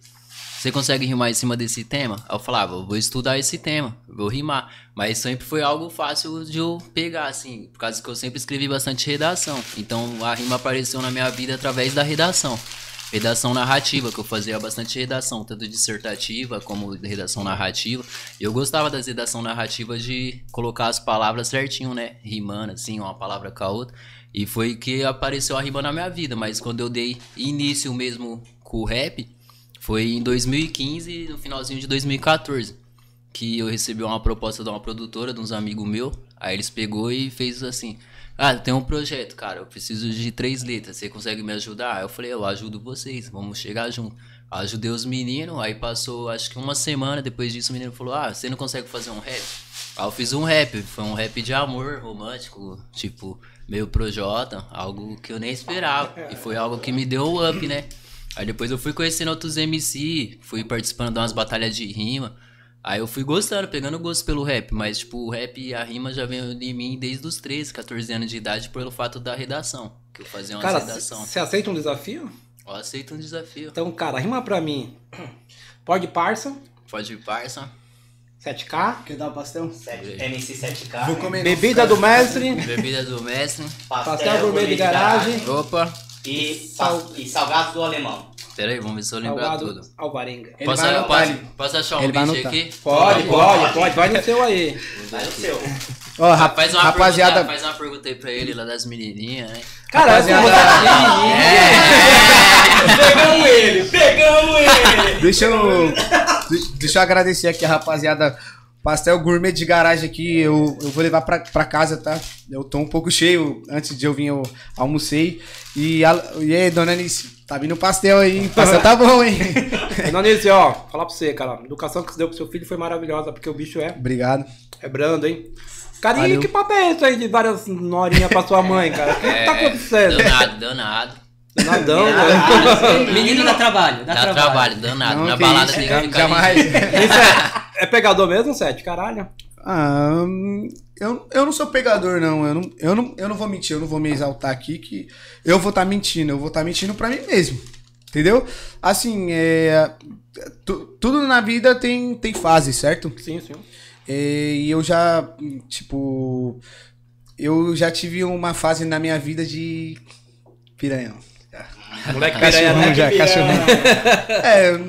Speaker 4: Você consegue rimar em cima desse tema? Eu falava, vou estudar esse tema, vou rimar. Mas sempre foi algo fácil de eu pegar, assim, por causa que eu sempre escrevi bastante redação. Então a rima apareceu na minha vida através da redação. Redação narrativa, que eu fazia bastante redação, tanto dissertativa como redação narrativa. Eu gostava das redação narrativa de colocar as palavras certinho, né? Rimando, assim, uma palavra com a outra. E foi que apareceu a rima na minha vida. Mas quando eu dei início mesmo com o rap, foi em 2015, no finalzinho de 2014, que eu recebi uma proposta de uma produtora, de uns amigos meus. Aí eles pegou e fez assim: Ah, tem um projeto, cara, eu preciso de três letras, você consegue me ajudar? Aí eu falei: Eu ajudo vocês, vamos chegar junto. Ajudei os meninos, aí passou acho que uma semana depois disso o menino falou: Ah, você não consegue fazer um rap? Aí eu fiz um rap, foi um rap de amor romântico, tipo, meio projota, algo que eu nem esperava. E foi algo que me deu o up, né? Aí depois eu fui conhecendo outros MC, fui participando de umas batalhas de rima. Aí eu fui gostando, pegando gosto pelo rap, mas tipo, o rap e a rima já veio de mim desde os 13, 14 anos de idade pelo fato da redação, que eu fazia uma
Speaker 1: Cara,
Speaker 4: redação.
Speaker 1: você aceita um desafio?
Speaker 4: Eu aceito um desafio.
Speaker 1: Então, cara, rima pra mim. Pode parça,
Speaker 4: Pode ir, parça.
Speaker 1: 7K,
Speaker 2: Quer dar o pastel?
Speaker 5: Sete- MC 7K.
Speaker 2: Vou comer.
Speaker 1: bebida do mestre,
Speaker 4: Bebida do mestre.
Speaker 1: pastel gourmet de garagem,
Speaker 4: Opa.
Speaker 5: E,
Speaker 1: Sal-
Speaker 5: e salgado do alemão.
Speaker 4: Pera aí, vamos ver se eu lembrar
Speaker 1: salgado
Speaker 4: tudo.
Speaker 1: alvarenga.
Speaker 2: Ele
Speaker 4: Posso,
Speaker 2: vai
Speaker 4: posso, posso achar um
Speaker 2: Ele vai anotar.
Speaker 4: aqui?
Speaker 1: Pode,
Speaker 5: Pode,
Speaker 1: pode, vai no seu aí.
Speaker 5: Vai no seu.
Speaker 2: Ó, rap-
Speaker 4: Faz uma,
Speaker 2: rapaziada,
Speaker 4: pergunta, faz uma pergunta aí pra ele lá das menininhas, né?
Speaker 1: Cara, essa
Speaker 2: Rapaziada-
Speaker 5: Pegamos ele, pegamos ele.
Speaker 2: deixa eu. de- Deixa eu agradecer aqui a rapaziada. Pastel gourmet de garagem aqui, eu, eu vou levar pra, pra casa, tá? Eu tô um pouco cheio, antes de eu vir eu almocei. E, a, e aí, dona Anice, tá vindo pastel aí, hein? Pastel tá bom, hein? <laughs>
Speaker 1: Nonice, ó, falar pra você, cara. A educação que você deu pro seu filho foi maravilhosa, porque o bicho é,
Speaker 2: Obrigado.
Speaker 1: é brando, hein? Cara, e
Speaker 2: Valeu.
Speaker 1: que papo é esse aí de várias norinhas pra sua mãe, cara? O que, que tá acontecendo?
Speaker 4: Danado, danado.
Speaker 1: Nadão, velho.
Speaker 3: Menino dá trabalho, dá,
Speaker 4: Dá
Speaker 3: trabalho.
Speaker 4: trabalho, danado.
Speaker 2: Não,
Speaker 4: Na balada
Speaker 2: isso,
Speaker 4: tem que ficar
Speaker 2: jamais.
Speaker 1: Isso é, é pegador mesmo, Sete? Caralho.
Speaker 2: Ah, eu, eu não sou pegador, não. Eu não, eu, não. eu não vou mentir, eu não vou me exaltar aqui que eu vou estar mentindo. Eu vou estar mentindo pra mim mesmo. Entendeu? Assim, é, tu- tudo na vida tem, tem fase, certo?
Speaker 1: Sim, sim.
Speaker 2: É, E eu já, tipo. Eu já tive uma fase na minha vida de piranha.
Speaker 1: Moleque
Speaker 2: Cachorrão
Speaker 1: piranha,
Speaker 2: já,
Speaker 1: né?
Speaker 2: cachorrão. <laughs> É,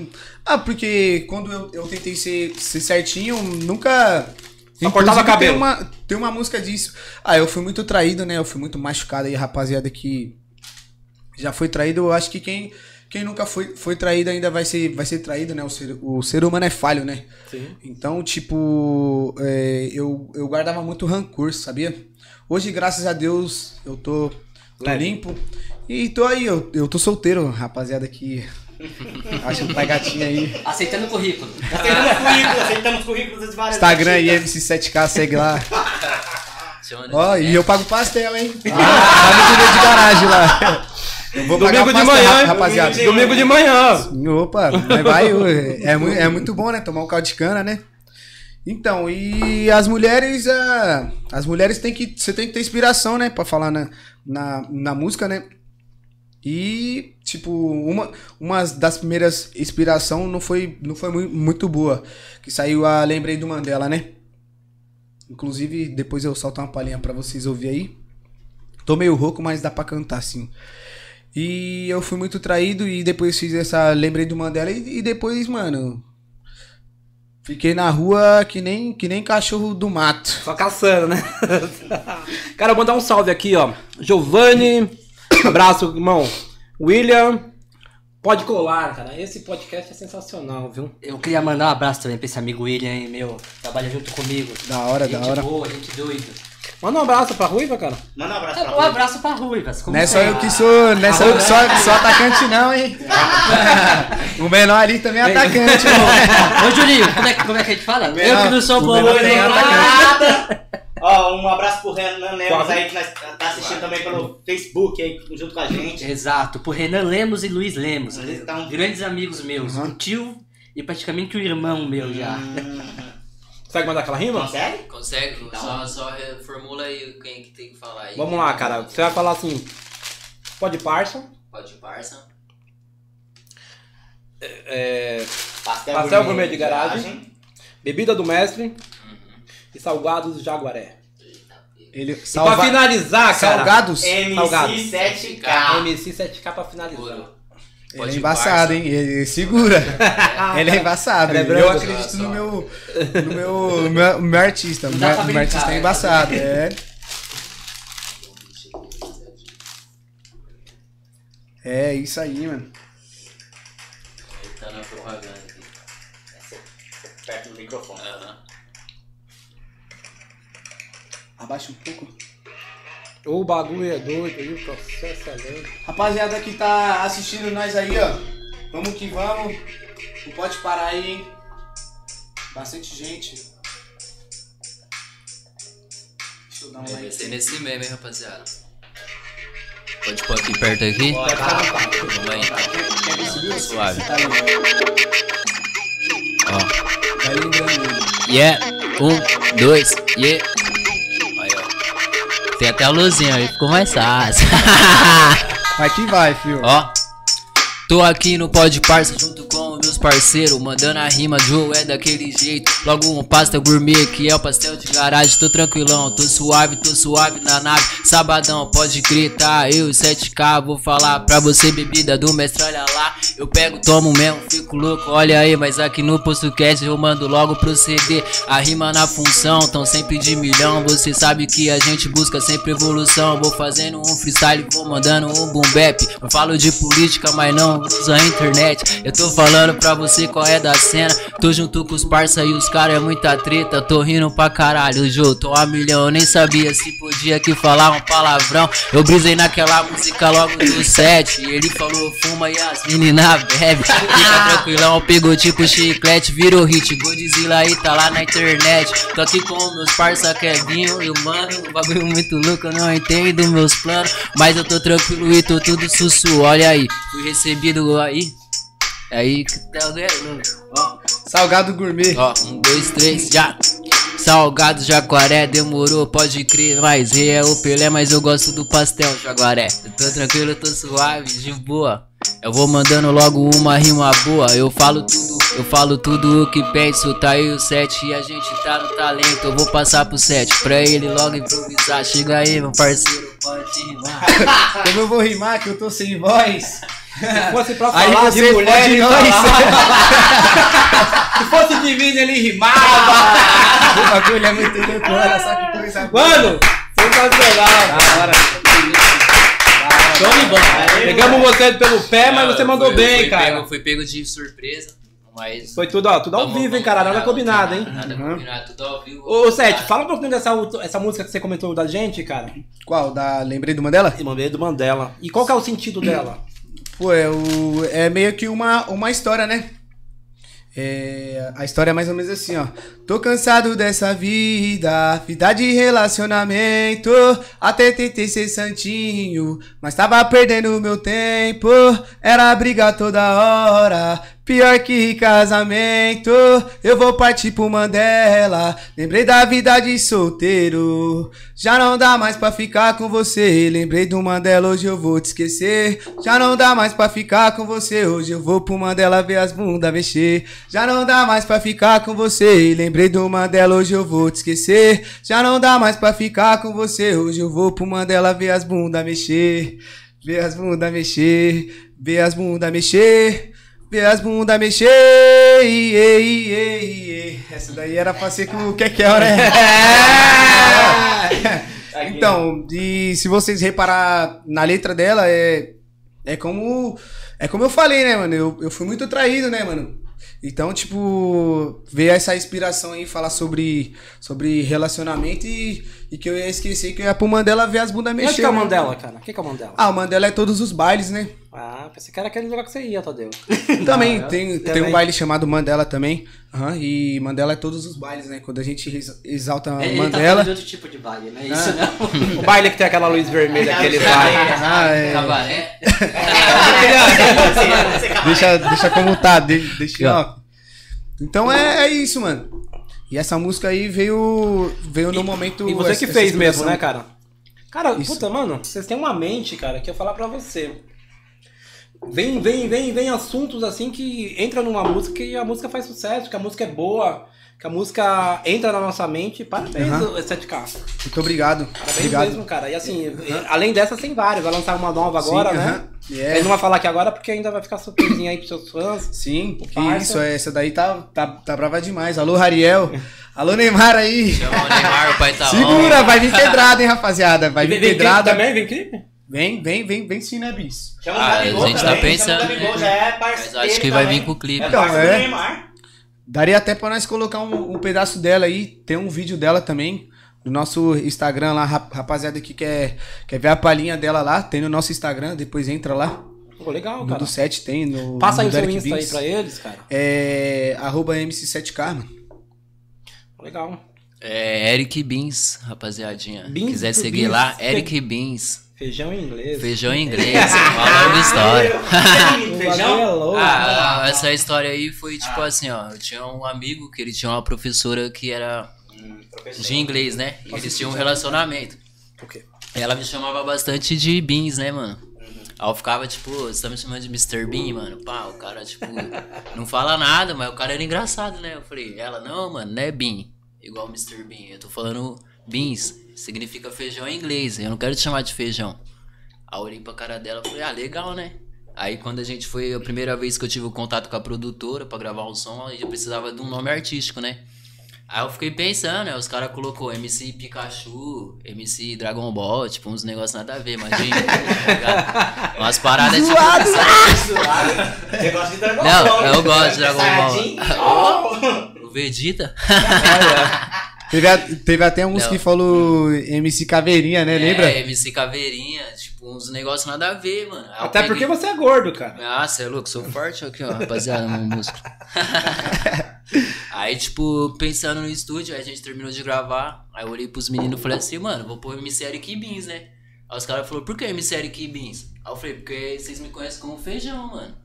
Speaker 2: ah, porque quando eu, eu tentei ser, ser certinho, nunca.
Speaker 1: Só cortava cabelo.
Speaker 2: Tem uma, tem uma música disso. Ah, eu fui muito traído, né? Eu fui muito machucado aí, rapaziada, que já foi traído. Eu acho que quem, quem nunca foi, foi traído ainda vai ser, vai ser traído, né? O ser, o ser humano é falho, né?
Speaker 1: Sim.
Speaker 2: Então, tipo, é, eu, eu guardava muito rancor, sabia? Hoje, graças a Deus, eu tô, tô limpo. E tô aí, eu, eu tô solteiro, rapaziada que <laughs> acha que tá gatinha aí.
Speaker 3: Aceitando o currículo.
Speaker 5: Aceitamos currículos, aceitamos currículos de várias
Speaker 2: Instagram aí,
Speaker 5: artistas.
Speaker 2: MC7K, segue lá. Ó, e eu pago pastel, hein? Lá lá no Guria de garagem lá. Eu vou pagar
Speaker 1: Domingo de
Speaker 2: pastel,
Speaker 1: manhã,
Speaker 2: rapaziada.
Speaker 1: Domingo de manhã.
Speaker 2: Opa, mas vai, é, é muito bom, né? Tomar um caldo de cana, né? Então, e as mulheres, ah, as mulheres tem que, você tem que ter inspiração, né? Pra falar na, na, na música, né? E, tipo, uma, uma das primeiras inspiração não foi, não foi mui- muito boa. Que saiu a Lembrei do Mandela, né? Inclusive, depois eu solto uma palhinha pra vocês ouvir aí. Tô meio rouco, mas dá pra cantar, sim. E eu fui muito traído e depois fiz essa Lembrei do Mandela e, e depois, mano. Fiquei na rua que nem, que nem cachorro do mato.
Speaker 1: Só caçando, né? <laughs> Cara, vou mandar um salve aqui, ó. Giovanni, <coughs> abraço, irmão. William, pode colar, cara. Esse podcast é sensacional, viu?
Speaker 3: Eu queria mandar um abraço também pra esse amigo William aí, meu. Trabalha junto comigo.
Speaker 2: Da hora,
Speaker 3: gente
Speaker 2: da hora.
Speaker 3: boa, gente doida.
Speaker 1: Manda um abraço pra Ruiva, cara.
Speaker 5: Manda um abraço pra
Speaker 3: Um
Speaker 5: Rui.
Speaker 3: abraço pra Ruivas. como
Speaker 2: Não é só eu que sou. Não é só, só, só atacante, não, hein? <laughs> o menor ali também é atacante, irmão.
Speaker 3: Ô, Julinho, como é, que- como é que a gente fala?
Speaker 2: Menor-
Speaker 3: eu que não sou bom, eu
Speaker 2: nem
Speaker 3: nem
Speaker 2: atacante. <laughs>
Speaker 5: Ó, um abraço pro Renan Lemos
Speaker 1: Quase.
Speaker 5: aí, que nós tá assistindo também pelo Facebook aí, junto com a gente.
Speaker 3: Exato, por Renan Lemos e Luiz Lemos.
Speaker 5: Eles tão-
Speaker 3: Grandes amigos meus. Um tio e praticamente um irmão meu já.
Speaker 5: Hum,
Speaker 1: Consegue mandar aquela rima?
Speaker 5: consegue?
Speaker 4: Consegue? Só, só reformula aí quem que tem que falar aí.
Speaker 1: Vamos lá, cara. Você vai falar assim. Pode parça.
Speaker 4: Pode parça.
Speaker 1: É,
Speaker 5: Pastel,
Speaker 1: Pastel gourmet de garagem. bebida do mestre. E salgados do Jaguaré.
Speaker 2: Ele,
Speaker 1: E pra
Speaker 2: salva,
Speaker 1: finalizar, cara.
Speaker 2: salgados?
Speaker 1: Salgado.
Speaker 5: MC7K.
Speaker 1: MC 7K pra finalizar.
Speaker 2: Ele é embaçado, hein? Ele segura. <laughs> ele é embaçado.
Speaker 1: Ele é
Speaker 2: eu acredito no meu, no meu, no meu, meu artista. O meu, meu artista é
Speaker 3: é.
Speaker 2: embaçado. É. É isso aí, mano.
Speaker 4: Ele tá na propaganda aqui.
Speaker 5: Perto do microfone.
Speaker 4: Aham.
Speaker 2: Abaixa um pouco.
Speaker 1: O bagulho é doido aí, o processo é lento.
Speaker 2: Rapaziada que tá assistindo nós aí, ó. Vamos que vamos. Não pode parar aí, hein? Bastante gente. Deixa eu dar um
Speaker 4: Vai
Speaker 2: like.
Speaker 4: ser nesse meme, hein, rapaziada. Pode pôr aqui perto aqui?
Speaker 5: Pode,
Speaker 4: Vamos aí então.
Speaker 2: Quer ver esse vídeo?
Speaker 4: Suave.
Speaker 2: Tá aí.
Speaker 4: Ó.
Speaker 2: Vai lembrando.
Speaker 4: Yeah, um, dois, yeah. Tem até a luzinha aí, ficou mais fácil. <laughs>
Speaker 2: Vai que vai, filho.
Speaker 4: Ó, tô aqui no Pod Parça junto com meus parceiros, mandando a rima, Joe é daquele jeito. Logo um pasta gourmet que é o pastel de garagem. Tô tranquilão, tô suave, tô suave na nave. Sabadão, pode crer, tá? Eu e 7K, vou falar pra você, bebida do mestre, olha lá. Eu pego, tomo mesmo, fico louco, olha aí. Mas aqui no PostoCast eu mando logo proceder. A rima na função, tão sempre de milhão. Você sabe que a gente busca sempre evolução. Vou fazendo um freestyle, vou mandando um boom bap. Eu falo de política, mas não uso a internet. Eu tô falando pra você qual é da cena. Tô junto com os parça e os cara é muita treta. Tô rindo pra caralho, Jô. Tô a milhão, eu nem sabia se podia aqui falar um palavrão. Eu brisei naquela música logo do set. E ele falou, fuma e as menina bebe. Fica tranquilão, pegou tipo chiclete, virou hit. Godzilla aí tá lá na internet. Tô aqui com meus parça Kevinho e o mano. Um bagulho muito louco, eu não entendo meus planos. Mas eu tô tranquilo e tô tudo sussu. Olha aí, fui recebido aí. Aí tá? Ó.
Speaker 2: Salgado gourmet.
Speaker 4: Ó, um, dois, três, já. Salgado Jaguaré, demorou, pode crer. Mas rei é o Pelé, mas eu gosto do pastel Jaguaré. Eu tô tranquilo, tô suave, de boa. Eu vou mandando logo uma rima boa. Eu falo tudo, eu falo tudo o que penso. Tá aí o 7 e a gente tá no talento. Eu vou passar pro 7 pra ele logo improvisar. Chega aí, meu parceiro, pode rimar. <laughs>
Speaker 2: Como eu vou rimar que eu tô sem voz?
Speaker 1: Se fosse pra
Speaker 2: Aí
Speaker 1: falar
Speaker 2: você
Speaker 1: de mulher,
Speaker 2: pode nós. <laughs>
Speaker 1: falava. Se fosse de mim, ele rimava. <laughs>
Speaker 2: o bagulho é muito louco, olha só que coisa.
Speaker 1: Mano, sensacional.
Speaker 2: Da hora.
Speaker 1: Show de bola. Pegamos você pelo pé, mas você mandou bem,
Speaker 4: fui
Speaker 1: cara.
Speaker 4: Pego, fui pego de surpresa, mas.
Speaker 1: Foi tudo, ó, tudo ao vivo, hein, cara. Nada combinado, hein.
Speaker 4: Nada
Speaker 2: Uhum.
Speaker 4: combinado, tudo ao vivo.
Speaker 1: Ô, Sete, fala um pouquinho dessa essa música que você comentou da gente, cara.
Speaker 2: Qual? Da... Lembrei do Mandela?
Speaker 1: Irmã do Mandela. E qual que é o sentido dela?
Speaker 2: Pô, é, o... é meio que uma, uma história, né? É, a história é mais ou menos assim, ó. Tô cansado dessa vida, vida de relacionamento. Até tentei ser santinho, mas tava perdendo meu tempo. Era briga toda hora, Pior que casamento, eu vou partir pro Mandela. Lembrei da vida de solteiro. Já não dá mais pra ficar com você. Lembrei do Mandela, hoje eu vou te esquecer. Já não dá mais pra ficar com você. Hoje eu vou pro Mandela ver as bundas mexer. Já não dá mais pra ficar com você. Lembrei do Mandela, hoje eu vou te esquecer. Já não dá mais pra ficar com você. Hoje eu vou pro Mandela ver as bundas mexer. Ver as bundas mexer. Ver as bundas mexer. Ver as bundas mexer. Ei, ei, ei. Essa daí era pra ser com o Kekel, né? <laughs> É. Então, e se vocês reparar na letra dela, é. É como. É como eu falei, né, mano? Eu, eu fui muito traído, né, mano? Então, tipo, ver essa inspiração aí, falar sobre, sobre relacionamento e, e que eu ia esquecer que eu ia pro Mandela ver as bundas
Speaker 1: Onde
Speaker 2: mexer.
Speaker 1: que é o? Mandela, cara? O que é o Mandela?
Speaker 2: Ah, o Mandela é todos os bailes, né?
Speaker 1: Ah, pensei que era aquele lugar que você ia, Tadeu. <laughs>
Speaker 2: Também,
Speaker 1: Ah,
Speaker 2: tem, tem
Speaker 1: também.
Speaker 2: um baile chamado Mandela também. Aham, e Mandela é todos os bailes, né? Quando a gente ex- exalta a
Speaker 3: Ele tá
Speaker 2: Mandela.
Speaker 3: de outro tipo de baile, né? Isso não. <laughs>
Speaker 1: O baile que tem aquela luz vermelha que ele vai.
Speaker 2: Ah, é.
Speaker 4: Cabaré. <laughs>
Speaker 2: Deixa, deixa como tá, de- deixa.
Speaker 4: Ó.
Speaker 2: Então é, é isso, mano. E essa música aí veio, veio no momento.
Speaker 1: E você
Speaker 2: essa-
Speaker 1: que fez mesmo, né, cara? Cara,
Speaker 2: Isso.
Speaker 1: puta, mano, vocês têm uma mente, cara, que eu ia falar pra você. Vem, vem, vem, vem assuntos assim que entra numa música e a música faz sucesso, que a música é boa, que a música entra na nossa mente. Parabéns,
Speaker 2: Aham.
Speaker 1: 7K.
Speaker 2: Muito obrigado.
Speaker 1: Parabéns
Speaker 2: obrigado.
Speaker 1: mesmo, cara. E assim, além dessas, tem várias. Vai lançar uma nova agora,
Speaker 2: Sim,
Speaker 1: né?
Speaker 2: É.
Speaker 1: Ele não vai falar aqui agora porque ainda vai ficar surpresinha aí pros seus fãs.
Speaker 2: Sim, que
Speaker 1: parça.
Speaker 2: isso, essa daí tá, tá, tá brava demais. Alô, Rariel. <laughs> Alô, Neymar aí.
Speaker 4: Chama o Neymar, o pai tá <laughs>
Speaker 2: Segura, vai vir pedrada, hein, rapaziada. Vai vir
Speaker 1: Vem, vem clipe
Speaker 2: pedrada.
Speaker 1: também? Vem clipe?
Speaker 2: Vem, vem, vem, vem sim, né, Bis?
Speaker 5: Chama o
Speaker 4: Ah,
Speaker 5: Gabigol
Speaker 4: a gente tá
Speaker 5: também,
Speaker 4: pensando,
Speaker 5: chama o Gabigol, já é
Speaker 4: Mas acho que vai
Speaker 5: também.
Speaker 4: vir com o clipe.
Speaker 5: É
Speaker 2: Então,
Speaker 5: parceiro
Speaker 2: é.
Speaker 5: Neymar.
Speaker 2: Daria até pra nós colocar um, um pedaço dela aí. Tem um vídeo dela também. No nosso Instagram lá, rap- rapaziada que quer, quer ver a palhinha dela lá, tem no nosso Instagram, depois entra lá.
Speaker 1: Pô, legal,
Speaker 2: No
Speaker 1: cara.
Speaker 2: do 7 tem, no.
Speaker 1: Passa aí
Speaker 2: no
Speaker 1: o seu Insta aí
Speaker 2: Beats.
Speaker 1: pra eles, cara.
Speaker 2: É. Arroba MC7K, mano.
Speaker 1: Legal.
Speaker 4: É Eric Beans, rapaziadinha.
Speaker 1: Beans
Speaker 4: Quiser seguir
Speaker 1: Beans.
Speaker 4: lá, Eric Beans.
Speaker 1: Feijão em inglês.
Speaker 4: Feijão em <laughs> inglês. Uma longa história. <laughs>
Speaker 1: O bagulho é
Speaker 5: Feijão?
Speaker 1: louco.
Speaker 4: Ah, essa história aí foi tipo assim, ó. Eu tinha um amigo que ele tinha uma professora que era
Speaker 5: Hum,
Speaker 4: de inglês, né? E eles tinham um relacionamento.
Speaker 1: Quê?
Speaker 4: Ela me chamava bastante de Beans, né, mano? Aí eu ficava, tipo, você tá me chamando de Mr. Bean, mano? Pá, o cara, tipo, <laughs> não fala nada, mas o cara era engraçado, né? Eu falei, ela, não, mano, não é Bean, igual Mr. Bean. Eu tô falando Beans, significa feijão em inglês, eu não quero te chamar de feijão. Aí eu olhei pra cara dela e falei, ah, legal, né? Aí quando a gente foi, a primeira vez que eu tive o contato com a produtora pra gravar um som, a gente precisava de um nome artístico, né? Aí eu fiquei pensando, né? Os caras colocou MC Pikachu, MC Dragon Ball, tipo, uns negócios nada a ver, imagina. tá ligado? Umas paradas tipo.
Speaker 5: Você gosta de Dragon
Speaker 4: Não,
Speaker 5: Ball?
Speaker 4: eu gosto de Dragon Ball.
Speaker 5: Oh. <laughs>
Speaker 4: O Vegeta? <laughs>
Speaker 2: Teve, a- teve até uns
Speaker 4: Não.
Speaker 2: que falou MC Caveirinha, né? Lembra?
Speaker 4: É, MC Caveirinha, tipo, uns negócios nada a ver, mano. Aí eu
Speaker 1: Até
Speaker 4: peguei-
Speaker 1: porque você é gordo, cara.
Speaker 4: Ah, você é louco, sou forte aqui, ó, <laughs> rapaziada, meu músculo. <laughs> aí, tipo, pensando no estúdio, aí a gente terminou de gravar. Aí eu olhei pros meninos e falei assim, mano, vou pôr MC Eric Beans, né? Aí os caras falaram, por que MC Eric Beans? Aí eu falei, porque vocês me conhecem como feijão, mano.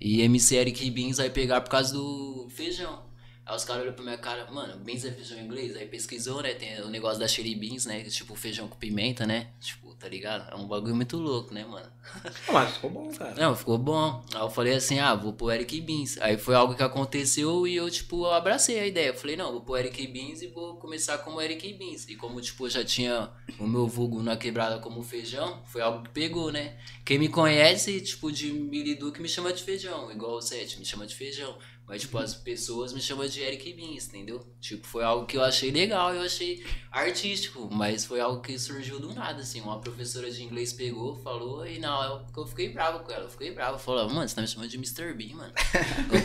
Speaker 4: E MC Eric Beans vai pegar por causa do feijão. Aí os caras olham pra minha cara, mano, beans é feijão inglês? Aí pesquisou, né? Tem o negócio da chili beans, né? Tipo, feijão com pimenta, né? Tipo, tá ligado? É um bagulho muito louco, né, mano?
Speaker 1: Mas ficou bom, cara.
Speaker 4: Não, ficou bom. Aí eu falei assim, ah, vou pôr Eric Beans. Aí foi algo que aconteceu e eu, tipo, eu abracei a ideia. Eu falei, não, vou pôr Eric Beans e vou começar como Eric Beans. E como, tipo, eu já tinha o meu vulgo na quebrada como feijão, foi algo que pegou, né? Quem me conhece, tipo, de Milidu que me chama de feijão, igual o Sete, me chama de feijão. Mas, tipo, as pessoas me chamam de Eric Beans, entendeu? Tipo, foi algo que eu achei legal, eu achei artístico, mas foi algo que surgiu do nada, assim. Uma professora de inglês pegou, falou, e na hora eu, eu fiquei bravo com ela. Eu fiquei bravo. Falou, mano, você tá me chamando de Mr. Bean, mano.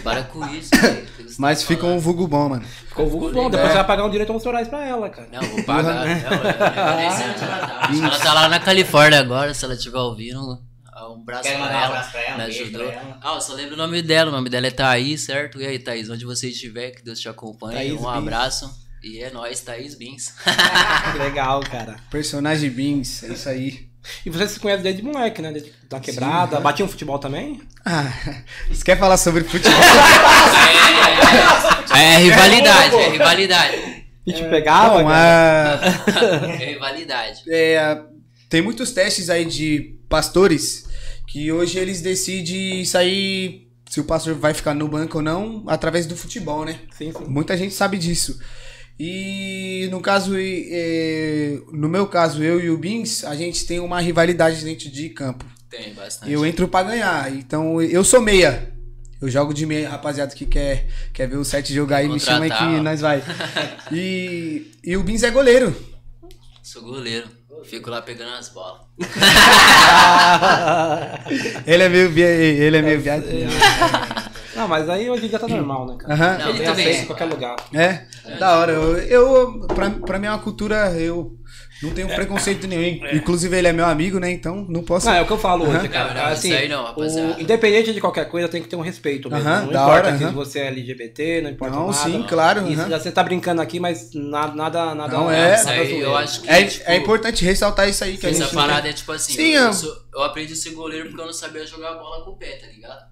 Speaker 4: Para com isso, velho. Você tá
Speaker 2: Mas ficou um
Speaker 4: falando?
Speaker 2: vulgo bom, mano.
Speaker 1: Ficou vulgo
Speaker 4: Ficou
Speaker 1: bom. Depois você vai pagar um direito autorais pra ela, cara.
Speaker 4: Não, vou pagar. Não, eu, eu nem sei onde ela tá. Acho que ela tá lá na Califórnia agora, se ela estiver ouvindo. Um braço
Speaker 5: Quero
Speaker 4: pra
Speaker 5: um
Speaker 4: ela.
Speaker 5: abraço pra ela, um
Speaker 4: me ajudou.
Speaker 5: pra ela.
Speaker 4: Ah, eu só lembro o nome dela. O nome dela é Thaís, certo? E aí, Thaís, onde você estiver, que Deus te acompanhe.
Speaker 1: Thaís
Speaker 4: um
Speaker 1: Beans.
Speaker 4: abraço. E é nóis, Thaís Beans.
Speaker 1: Que <laughs> legal, cara.
Speaker 2: Personagem Beans, é isso aí.
Speaker 1: E você se conhece desde moleque, né? Desde da quebrada.
Speaker 2: Sim,
Speaker 1: Batia um futebol também?
Speaker 2: Ah, <laughs> você quer falar sobre futebol? <laughs>
Speaker 4: É, é rivalidade, é rivalidade.
Speaker 1: E te pegava,
Speaker 2: Bom, a-
Speaker 4: É rivalidade.
Speaker 2: é, tem muitos testes aí de pastores que hoje eles decidem sair se o pastor vai ficar no banco ou não através do futebol, né?
Speaker 1: Sim, sim.
Speaker 2: Muita gente sabe disso. E no caso, e, é, no meu caso, eu e o Bins, a gente tem uma rivalidade dentro de campo.
Speaker 4: Tem bastante.
Speaker 2: Eu entro pra ganhar. Então eu sou meia. Eu jogo de meia, rapaziada que quer, quer ver o set jogar aí, me chama aí que nós vai. <laughs> E, e o Bins é goleiro.
Speaker 4: Sou goleiro. Fico lá pegando as bolas. <laughs>
Speaker 2: Ele é meio, vi- ele é meio viado.
Speaker 1: Não, mas aí hoje em dia tá normal, né, cara?
Speaker 2: Aham.
Speaker 4: Não,
Speaker 1: Ele
Speaker 4: também
Speaker 1: aceita
Speaker 4: é.
Speaker 1: em qualquer lugar.
Speaker 2: É, da hora. Eu, eu pra, pra mim é uma cultura, eu não tenho preconceito nenhum. Inclusive ele é meu amigo, né? Então não posso.
Speaker 1: Não, é o que eu falo hoje, cara.
Speaker 4: Não, não,
Speaker 1: assim,
Speaker 4: isso aí não, rapaziada.
Speaker 1: o- independente de qualquer coisa, tem que ter um respeito mesmo.
Speaker 2: Aham,
Speaker 1: não
Speaker 2: da
Speaker 1: importa
Speaker 2: hora,
Speaker 1: que
Speaker 2: aham.
Speaker 1: você é LGBT, não importa
Speaker 2: Não,
Speaker 1: nada.
Speaker 2: sim, claro,
Speaker 1: Isso, você tá brincando aqui, mas nada, nada, nada.
Speaker 2: Não,
Speaker 1: nada
Speaker 2: é.
Speaker 4: Isso aí eu acho que.
Speaker 2: É,
Speaker 4: tipo,
Speaker 2: é importante ressaltar isso aí que a
Speaker 4: Essa
Speaker 2: gente.
Speaker 4: parada é tipo assim,
Speaker 2: Sim,
Speaker 4: eu,
Speaker 2: eu-
Speaker 4: eu, sou- eu aprendi a ser goleiro porque eu não sabia jogar bola com o pé, tá ligado?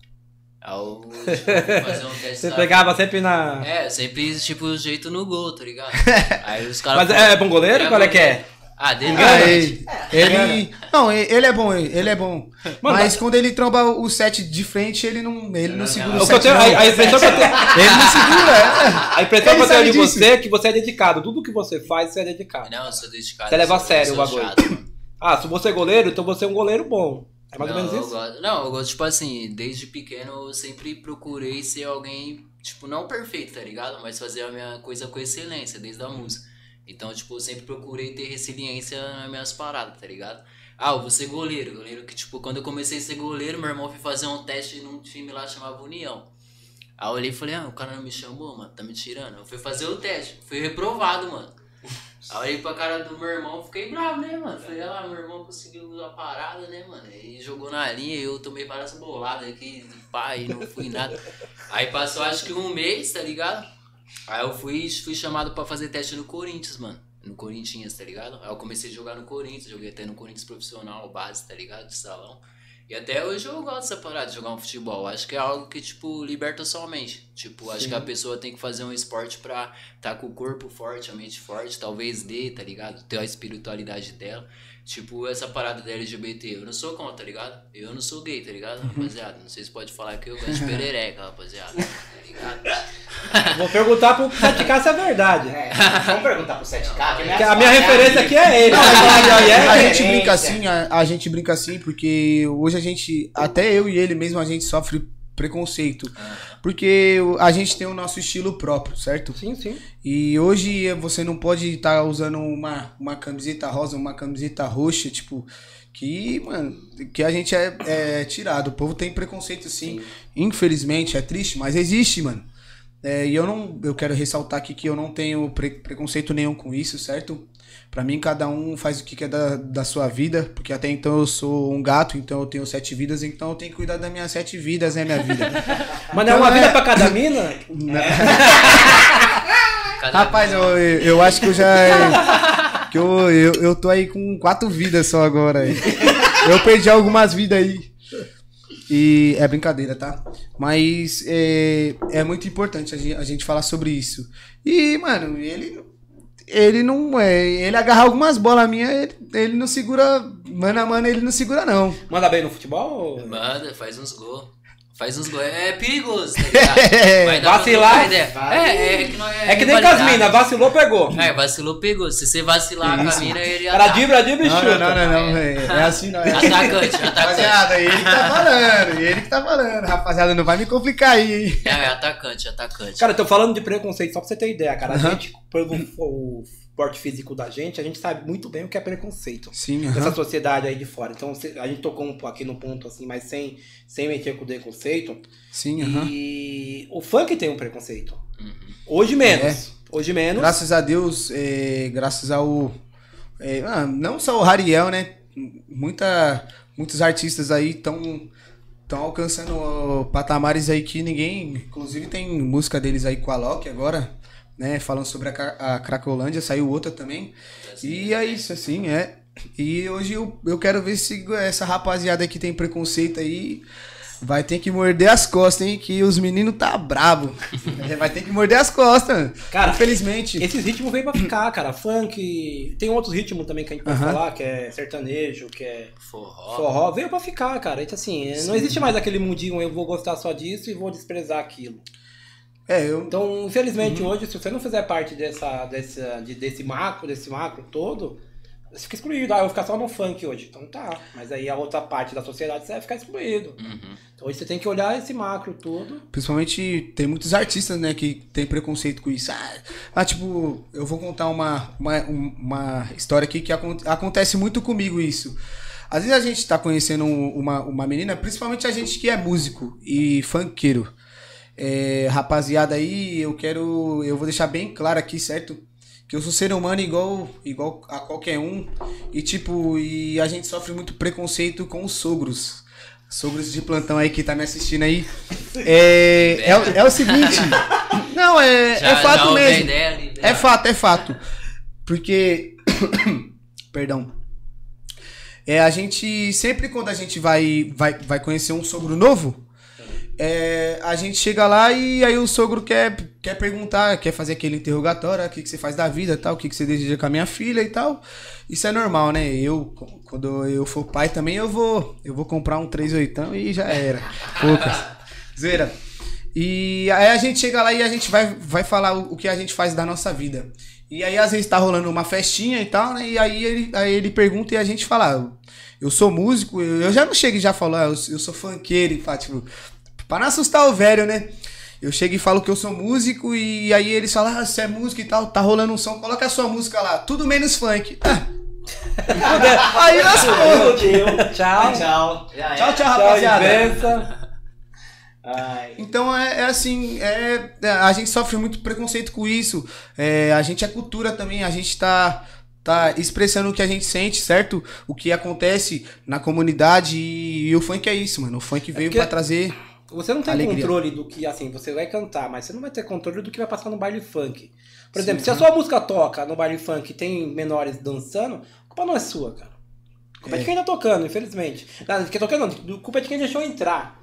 Speaker 4: Aí eu tipo, fazer um <laughs> teste.
Speaker 1: Você pegava sempre na.
Speaker 4: É, sempre tipo jeito no gol, tá ligado? <laughs> Aí os caras.
Speaker 1: Mas
Speaker 4: falam,
Speaker 1: é bom goleiro? Qual é que é?
Speaker 4: Ah, dele.
Speaker 2: Ah, ele, ele- não, ele é bom, ele é bom. mas quando ele tromba o set de frente, ele não, ele não segura o
Speaker 1: O que eu
Speaker 2: set.
Speaker 1: tenho,
Speaker 2: não.
Speaker 1: a, a impressão que eu tenho, <laughs>
Speaker 2: Ele não segura. é.
Speaker 1: a impressão que eu tenho de
Speaker 2: disso.
Speaker 1: você é que você é dedicado. Tudo que você faz, você é dedicado.
Speaker 4: Não, eu sou dedicado.
Speaker 1: Você leva
Speaker 4: eu
Speaker 1: a sério
Speaker 4: eu
Speaker 1: o bagulho.
Speaker 4: mano.
Speaker 1: Ah, se você é goleiro, então você é um goleiro bom. É mais
Speaker 4: não,
Speaker 1: ou menos
Speaker 4: eu
Speaker 1: isso?
Speaker 4: gosto- não, eu gosto, tipo assim, desde pequeno eu sempre procurei ser alguém, tipo, não perfeito, tá ligado? Mas fazer a minha coisa com excelência, desde a música. Então, tipo, eu sempre procurei ter resiliência nas minhas paradas, tá ligado? Ah, eu vou ser goleiro. Goleiro que, tipo, quando eu comecei a ser goleiro, meu irmão foi fazer um teste num time lá chamado União. Aí eu olhei e falei, ah, o cara não me chamou, mano, tá me tirando. Eu fui fazer o teste, fui reprovado, mano. Aí eu olhei pra cara do meu irmão, fiquei bravo, né, mano? Falei, ah, meu irmão conseguiu a parada, né, mano? Ele jogou na linha e eu tomei várias boladas aqui, e não fui nada. Aí passou acho que um mês, tá ligado? Aí eu fui, fui chamado pra fazer teste no Corinthians, mano. No Corinthians, tá ligado? Aí eu comecei a jogar no Corinthians, joguei até no Corinthians profissional, base, tá ligado? De salão. E até hoje eu gosto dessa parada de jogar um futebol. Acho que é algo que, tipo, liberta sua mente. Tipo, acho que a pessoa tem que fazer um esporte pra tá com o corpo forte, a mente forte, talvez dê, tá ligado? Ter a espiritualidade dela. Tipo, essa parada da LGBT, eu não sou contra, tá ligado? Eu não sou gay, tá ligado, rapaziada? Não sei se pode falar que eu gosto de perereca, rapaziada. Tá ligado? <laughs>
Speaker 1: Vou perguntar pro 7K se é verdade.
Speaker 5: É, vamos perguntar pro 7K. que
Speaker 1: Porque a minha referência aqui é ele.
Speaker 2: a
Speaker 1: é,
Speaker 2: gente
Speaker 5: é,
Speaker 2: brinca
Speaker 5: é.
Speaker 2: assim, a, a gente brinca assim, porque hoje a gente, até eu e ele mesmo, a gente sofre preconceito. Porque o- a gente tem o nosso estilo próprio, certo?
Speaker 1: Sim, sim.
Speaker 2: E hoje você não pode estar usando uma, uma camiseta rosa, uma camiseta roxa, tipo, que, mano, que a gente é, é tirado. O povo tem preconceito sim. Infelizmente, é triste, mas existe, mano. É, e eu não, eu quero ressaltar aqui que eu não tenho pre- preconceito nenhum com isso, certo? Pra mim, cada um faz o que quer da, da sua vida, porque até então eu sou um gato, então eu tenho sete vidas, então eu tenho que cuidar das minhas sete vidas, né, minha vida? <laughs>
Speaker 1: Mas não é uma vida pra cada mina? <laughs>
Speaker 4: Cada <laughs>
Speaker 2: Rapaz, eu, eu eu acho que eu já. Que eu, eu, eu tô aí com quatro vidas só agora. aí. Eu perdi algumas vidas aí. E é brincadeira, tá? Mas é, é muito importante a gente, a gente falar sobre isso. E, mano, ele. Ele não. É, ele agarra algumas bolas minhas, ele, ele não segura. Mano a mano, ele não segura, não.
Speaker 1: Manda bem no futebol?
Speaker 4: Manda, faz uns gols. Faz uns gols. É perigoso, tá <laughs> ligado?
Speaker 1: Vacilar?
Speaker 4: ideia. É, é que não é.
Speaker 1: É que nem com as
Speaker 4: rivalidade.
Speaker 1: minas, vacilou, pegou.
Speaker 4: É, vacilou, pegou. Se você vacilar com a mina, ele
Speaker 1: Era
Speaker 4: ataca.
Speaker 1: dibra, dibra e
Speaker 2: Não,
Speaker 1: chuta.
Speaker 2: não, não, não, não. É, é <laughs> assim, não. É.
Speaker 4: Atacante, atacante.
Speaker 2: Rapaziada, ele que tá falando, ele que tá falando. Rapaziada, não vai me complicar aí, hein?
Speaker 4: É, é atacante, atacante.
Speaker 1: Cara, eu tô falando de preconceito só pra você ter ideia, cara. A gente, pelo o porte físico da gente, a gente sabe muito bem o que é preconceito.
Speaker 2: Sim,
Speaker 1: Dessa sociedade aí de fora. Então, a gente tocou um, aqui no ponto assim, mas sem, sem mexer com o preconceito.
Speaker 2: Sim, aham.
Speaker 1: E o funk tem um preconceito.
Speaker 4: Uhum.
Speaker 1: Hoje menos. Hoje menos.
Speaker 2: Graças a Deus, é, graças ao. é, não só o Rariel, né? Muita, muitos artistas aí estão estão alcançando patamares aí que ninguém. Inclusive tem música deles aí com a Loki agora, né? Falando sobre a, a Cracolândia, saiu outra também. E é isso, assim, é. E hoje eu, eu quero ver se essa rapaziada que tem preconceito aí vai ter que morder as costas, hein? Que os meninos tá bravo. <laughs> É, vai ter que morder as costas.
Speaker 1: Cara,
Speaker 2: Infelizmente.
Speaker 1: Esses ritmos vêm pra ficar, cara. Funk. Tem outros ritmos também que a gente pode
Speaker 2: Aham.
Speaker 1: falar, que é sertanejo, que é
Speaker 4: Forró.
Speaker 1: forró. Veio pra ficar, cara. Então, assim, não existe mais aquele mundinho eu vou gostar só disso e vou desprezar aquilo.
Speaker 2: É, eu.
Speaker 1: Então, infelizmente, hoje, se você não fizer parte dessa, dessa, de- desse macro, desse macro todo, você fica excluído. Ah, eu vou ficar só no funk hoje. Então tá. Mas aí a outra parte da sociedade você vai ficar excluído.
Speaker 4: Uhum.
Speaker 1: Então hoje você tem que olhar esse macro todo.
Speaker 2: Principalmente tem muitos artistas, né, que tem preconceito com isso. Ah, ah, tipo, eu vou contar uma, uma, um- uma história aqui que acon- acontece muito comigo isso. Às vezes a gente tá conhecendo um- uma, uma menina, principalmente a gente que é músico e funkeiro. É, rapaziada aí, eu quero. Eu vou deixar bem claro aqui, certo? Que eu sou ser humano igual, igual a qualquer um. E tipo, e a gente sofre muito preconceito com os sogros. Sogros de plantão aí que tá me assistindo aí. É, é, o- é o seguinte. Não, é, é fato mesmo.
Speaker 4: ali,
Speaker 2: É
Speaker 4: né?
Speaker 2: fato, é fato. Porque. <coughs> Perdão. É, a gente. Sempre quando a gente vai, vai, vai conhecer um sogro novo, é, a gente chega lá e aí o sogro quer, quer perguntar, quer fazer aquele interrogatório, ah, o que, que você faz da vida tal, o que, que você deseja com a minha filha e tal. Isso é normal, né? Eu, quando eu for pai também, eu vou, eu vou comprar um 38 e já era. <laughs> Poucas. Zoeira. E aí a gente chega lá e a gente vai, vai falar o, o que a gente faz da nossa vida. E aí às vezes tá rolando uma festinha e tal, né? E aí ele, aí ele pergunta e a gente fala, "Ah, eu sou músico, eu, eu já não chego e já falo, "Ah, eu, eu sou funkeiro, e fala, tipo, pra não assustar o velho, né? Eu chego e falo que eu sou músico e aí eles falam, ah, você é músico e tal, tá rolando um som, coloca a sua música lá, tudo menos funk. Ah. <laughs> aí lascou.
Speaker 1: Tchau.
Speaker 5: Tchau. Já
Speaker 2: Tchau,
Speaker 5: era.
Speaker 2: tchau, rapaziada.
Speaker 5: Ai.
Speaker 2: Então é, é assim, é, é, a gente sofre muito preconceito com isso. É, a gente é cultura também, a gente tá, tá expressando o que a gente sente, certo? O que acontece na comunidade e, o funk é isso, mano. O funk veio
Speaker 1: porque-
Speaker 2: pra trazer.
Speaker 1: Você não tem
Speaker 2: Alegria.
Speaker 1: controle do que, assim, você vai cantar, mas você não vai ter controle do que vai passar no baile funk. Por exemplo, se a sua música toca no baile funk e tem menores dançando, a culpa não é sua, cara. A culpa é, de quem tá tocando, infelizmente. Não, de quem tá tocando, não, a culpa é de quem deixou entrar.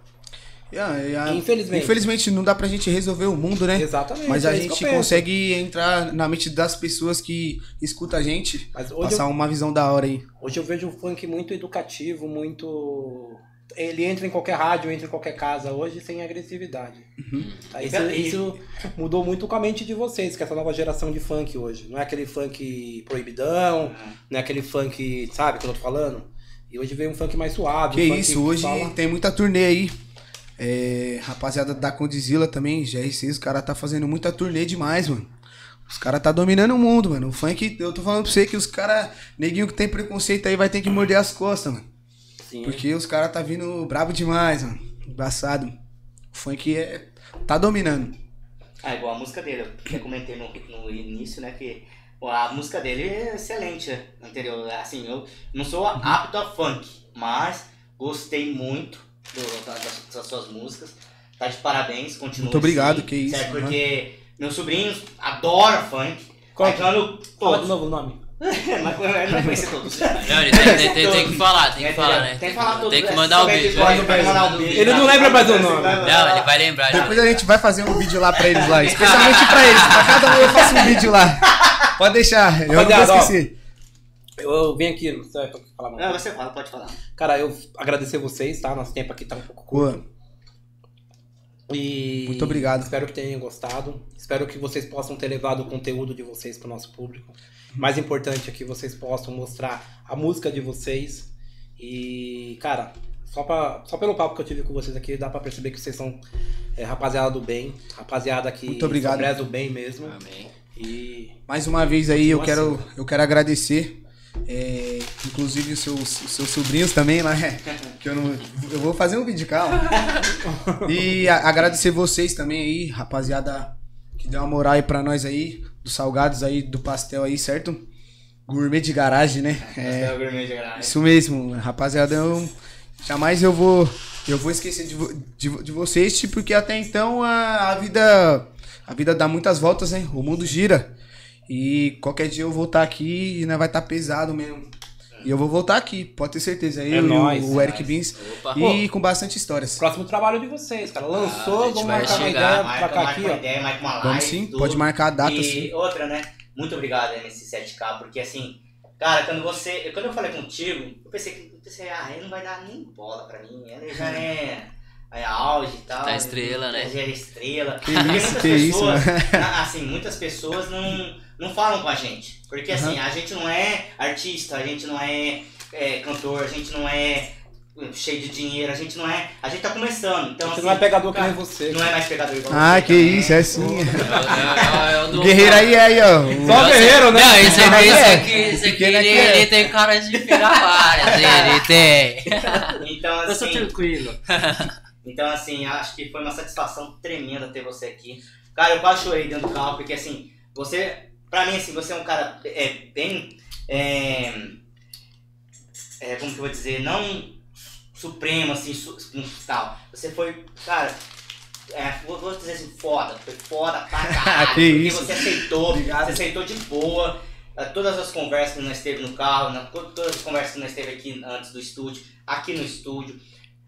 Speaker 2: Ah, é, a-
Speaker 1: Infelizmente.
Speaker 2: Infelizmente não dá pra gente resolver o mundo, né?
Speaker 1: Exatamente.
Speaker 2: Mas a
Speaker 1: é
Speaker 2: gente consegue entrar na mente das pessoas que escutam a gente, passar
Speaker 1: eu,
Speaker 2: uma visão da hora aí.
Speaker 1: hoje eu vejo um funk muito educativo, muito. Ele entra em qualquer rádio, entra em qualquer casa hoje sem agressividade.
Speaker 2: Uhum.
Speaker 1: Tá, Isso,
Speaker 5: E-
Speaker 1: isso <laughs> mudou muito com a mente de vocês, que é essa nova geração de funk hoje. Não é aquele funk proibidão, não é aquele funk, sabe, que eu tô falando? E hoje veio um funk mais suave.
Speaker 2: Que
Speaker 1: um funk
Speaker 2: isso, hoje
Speaker 1: fala-
Speaker 2: tem muita turnê aí. É, rapaziada da Condizila também, GR6, os caras tá fazendo muita turnê demais, mano. Os caras tá dominando o mundo, mano. O funk, eu tô falando pra você que os caras, neguinho que tem preconceito aí, vai ter que morder as costas, mano.
Speaker 1: Sim.
Speaker 2: Porque os caras tá vindo brabo demais, mano. Embaçado. O funk é, tá dominando.
Speaker 5: Ah, igual a música dele, eu comentei no, no início, né, que a música dele é excelente, anterior. Assim, eu não sou apto a funk, mas gostei muito do- da- das, das suas músicas. Tá de parabéns, continua
Speaker 2: Muito obrigado,
Speaker 5: assim,
Speaker 2: que isso,
Speaker 5: Certo, porque meus sobrinhos adoram funk.
Speaker 1: Qual
Speaker 5: Aí quando
Speaker 1: Fala de novo o nome.
Speaker 5: Mas ele vai conhecer todos.
Speaker 4: Não, ele tem, tem- tem- tem que falar, tem que falar, né?
Speaker 5: Tem que falar todos.
Speaker 4: Tem que
Speaker 5: é,
Speaker 4: mandar o né?
Speaker 5: vai mandar o beijo.
Speaker 1: Ele não lembra mais o nome.
Speaker 4: Não, ele vai lembrar.
Speaker 2: Depois a gente vai fazer um vídeo lá pra eles lá. <laughs> Especialmente pra eles. Pra cada um eu faço um vídeo lá. Pode deixar, eu não vou esquecer.
Speaker 1: Eu, eu venho aqui, você vai falar mais.
Speaker 5: Não, você fala, pode falar.
Speaker 1: Cara, eu agradecer vocês, tá? Nosso tempo aqui tá um pouco curto.
Speaker 2: Boa.
Speaker 1: E
Speaker 2: Muito obrigado.
Speaker 1: Espero que tenham gostado. Espero que vocês possam ter levado o conteúdo de vocês para o nosso público. Mais importante é que vocês possam mostrar a música de vocês. E, cara, só, pra, só pelo papo que eu tive com vocês aqui, dá pra perceber que vocês são é, rapaziada do bem. Rapaziada que
Speaker 2: Muito obrigado.
Speaker 1: só preza o bem mesmo.
Speaker 4: Amém.
Speaker 1: E
Speaker 2: Mais uma vez aí eu quero, eu quero agradecer. é, inclusive os seus, os seus sobrinhos também, né? <laughs> Que eu não. Eu vou fazer um vídeo, calma. E a- agradecer vocês também aí, rapaziada, que deu uma moral aí pra nós aí, dos salgados aí, do pastel aí, certo? Gourmet de garagem, né? É,
Speaker 5: É gourmet de garagem.
Speaker 2: Isso mesmo, rapaziada, eu jamais eu vou eu vou esquecer de, de, de vocês, tipo, porque até então a, a vida a vida dá muitas voltas, né? O mundo gira. E qualquer dia eu vou estar aqui e não vai estar pesado mesmo. E eu vou voltar aqui, pode ter certeza. Eu
Speaker 1: É
Speaker 2: e
Speaker 1: nóis,
Speaker 2: o, o
Speaker 1: é
Speaker 2: Eric
Speaker 5: nóis.
Speaker 2: Beans.
Speaker 4: Opa.
Speaker 2: E com bastante histórias.
Speaker 1: Próximo trabalho de vocês, cara.
Speaker 4: Ah,
Speaker 1: Lançou,
Speaker 4: gente
Speaker 1: vamos marcar uma
Speaker 4: chegar.
Speaker 1: ideia pra
Speaker 5: Marca,
Speaker 1: cá
Speaker 5: marca
Speaker 1: aqui,
Speaker 5: uma
Speaker 1: ó.
Speaker 5: ideia, marca uma live.
Speaker 2: Vamos sim,
Speaker 5: tudo.
Speaker 2: pode marcar a data
Speaker 5: e
Speaker 2: sim.
Speaker 5: outra, né? Muito obrigado nesse 7K, porque assim, cara, quando você. Quando eu falei contigo, eu pensei que eu pensei, ah, ele não vai dar nem bola pra mim. Ele já é. É auge e tal.
Speaker 4: Tá estrela, né?
Speaker 5: Já é estrela.
Speaker 2: Que
Speaker 5: Porque
Speaker 2: isso,
Speaker 5: muitas
Speaker 2: que isso,
Speaker 5: pessoas, <laughs> na- assim, muitas pessoas não, não falam com a gente. Porque assim, a gente não é artista, a gente não é, é cantor, a gente não é cheio de dinheiro, a gente não é. A gente tá começando. Então,
Speaker 1: A gente
Speaker 5: assim,
Speaker 1: não é pegador
Speaker 5: cara,
Speaker 1: nem você.
Speaker 5: Não é mais pegador igual
Speaker 2: Ah,
Speaker 5: você
Speaker 2: que
Speaker 5: também.
Speaker 2: isso, é sim.
Speaker 4: É, é, é o
Speaker 2: O
Speaker 4: do-
Speaker 2: guerreiro aí é aí, ó. O-
Speaker 1: Só guerreiro, né?
Speaker 4: Não, esse aqui, esse
Speaker 2: É,
Speaker 4: aqui, esse aqui ele,
Speaker 2: é.
Speaker 4: ele tem cara de <laughs> várias, ele tem.
Speaker 5: Então,
Speaker 3: Eu sou
Speaker 5: assim,
Speaker 3: tranquilo. <laughs>
Speaker 5: então, assim, acho que foi uma satisfação tremenda ter você aqui. Cara, eu quase chorei dentro do carro, porque assim, você, pra mim, assim, você é um cara é, bem. É, é, como que eu vou dizer? Não supremo, assim, su, tal. Você foi, cara. É, vou, vou dizer assim, foda, foi foda pra <laughs> caralho.
Speaker 2: Que
Speaker 5: porque
Speaker 2: isso.
Speaker 5: você aceitou,
Speaker 2: Obrigado.
Speaker 5: você aceitou de boa. eh, Todas as conversas que nós teve no carro, na- todas as conversas que nós teve aqui antes do estúdio, aqui no estúdio.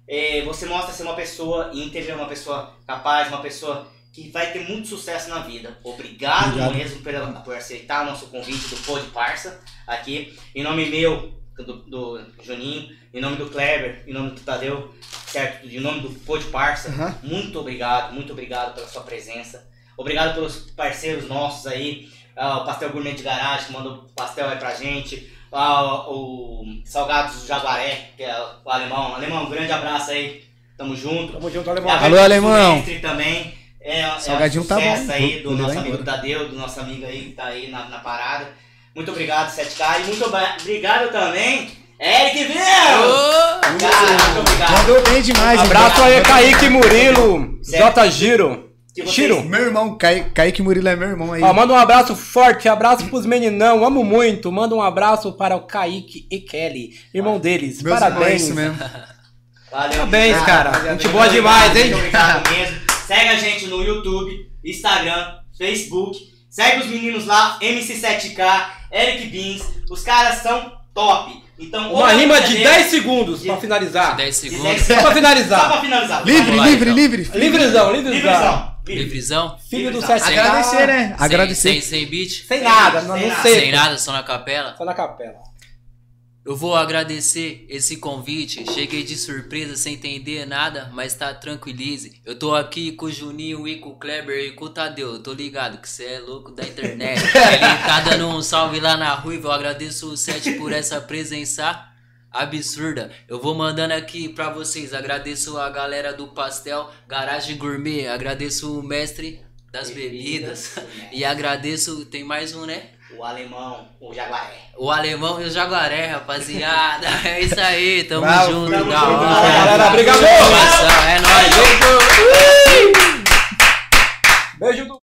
Speaker 5: Eh, você mostra ser uma pessoa íntegra, uma pessoa capaz, uma pessoa que vai ter muito sucesso na vida. Obrigado,
Speaker 2: Obrigado.
Speaker 5: mesmo pela, por aceitar o nosso convite do Pod Parça aqui. Em nome meu, do, do Juninho, em nome do Kleber, em nome do Tadeu, certo? Em nome do Pod Parça,
Speaker 2: Aham.
Speaker 5: muito obrigado, muito obrigado pela sua presença. Obrigado pelos parceiros nossos aí, ah, o Pastel Gourmet de Garagem, que mandou pastel aí pra gente. Ah, o Salgados do Jaguaré, que é o alemão. Alemão, um grande abraço aí. Tamo junto.
Speaker 1: Tamo junto, alemão.
Speaker 2: Alô, alemão.
Speaker 5: Mestre também. É, é
Speaker 2: Salgadinho
Speaker 5: um
Speaker 2: tá
Speaker 5: sucesso
Speaker 2: bom.
Speaker 5: aí do nosso amigo. Tadeu, do nosso amigo aí que tá aí na, na parada. Muito obrigado, 7K. E muito obrigado também, Eric Viu! Cara, muito obrigado.
Speaker 2: Mandou bem demais, hein?
Speaker 1: Abraço aí, Kaique Murilo. J. Giro.
Speaker 5: Vocês-
Speaker 1: Chiro.
Speaker 2: Meu irmão, Kaique, Kaique Murilo é meu irmão aí.
Speaker 1: Ó, manda um abraço forte, abraço pros meninão, amo muito. Manda um abraço para o Kaique e Kelly, irmão deles.
Speaker 2: Meus é
Speaker 1: Parabéns.
Speaker 2: isso mesmo.
Speaker 5: Valeu,
Speaker 1: Parabéns, cara.
Speaker 5: Muito
Speaker 1: Gente boa demais, hein?
Speaker 5: Muito obrigado mesmo. Segue a gente no YouTube, Instagram, Facebook. Segue os meninos lá, MC7K, Eric Beans. Os caras são top. Então,
Speaker 1: Uma
Speaker 5: a
Speaker 1: rima de
Speaker 5: deles.
Speaker 1: 10 segundos pra finalizar.
Speaker 4: 10
Speaker 5: De
Speaker 4: segundos.
Speaker 5: 10
Speaker 1: Só pra
Speaker 5: Só
Speaker 1: finalizar.
Speaker 5: pra finalizar.
Speaker 2: Livre,
Speaker 5: lá,
Speaker 2: livre,
Speaker 4: então.
Speaker 2: livre.
Speaker 1: Livrezão, livrezão.
Speaker 5: Livrezão. Livre.
Speaker 4: Livrezão?
Speaker 1: Filho do. 7K.
Speaker 2: Agradecer, né?
Speaker 4: Sem,
Speaker 2: Agradecer.
Speaker 4: sem, sem beat?
Speaker 1: Sem nada, não,
Speaker 5: Sem
Speaker 1: não
Speaker 5: nada.
Speaker 1: sei.
Speaker 4: Sem nada, só na capela?
Speaker 1: Só na capela.
Speaker 4: Eu vou agradecer esse convite. Cheguei de surpresa sem entender nada, mas tá tranquilize. Eu tô aqui com o Juninho e com o Kleber e com o Tadeu. Eu tô ligado que você é louco da internet. <laughs> Ele tá dando um salve lá na rua. Eu agradeço o Sete por essa presença absurda. Eu vou mandando aqui para vocês. Agradeço a galera do Pastel Garagem Gourmet, agradeço o mestre das bebidas, bebidas né? e agradeço, tem mais um, né?
Speaker 5: O alemão, o jaguaré.
Speaker 4: O alemão e o jaguaré, rapaziada. <laughs> É isso aí, tamo
Speaker 2: Bravo,
Speaker 4: junto, da hora.
Speaker 1: Galera, obrigado.
Speaker 4: É nóis. Beijo do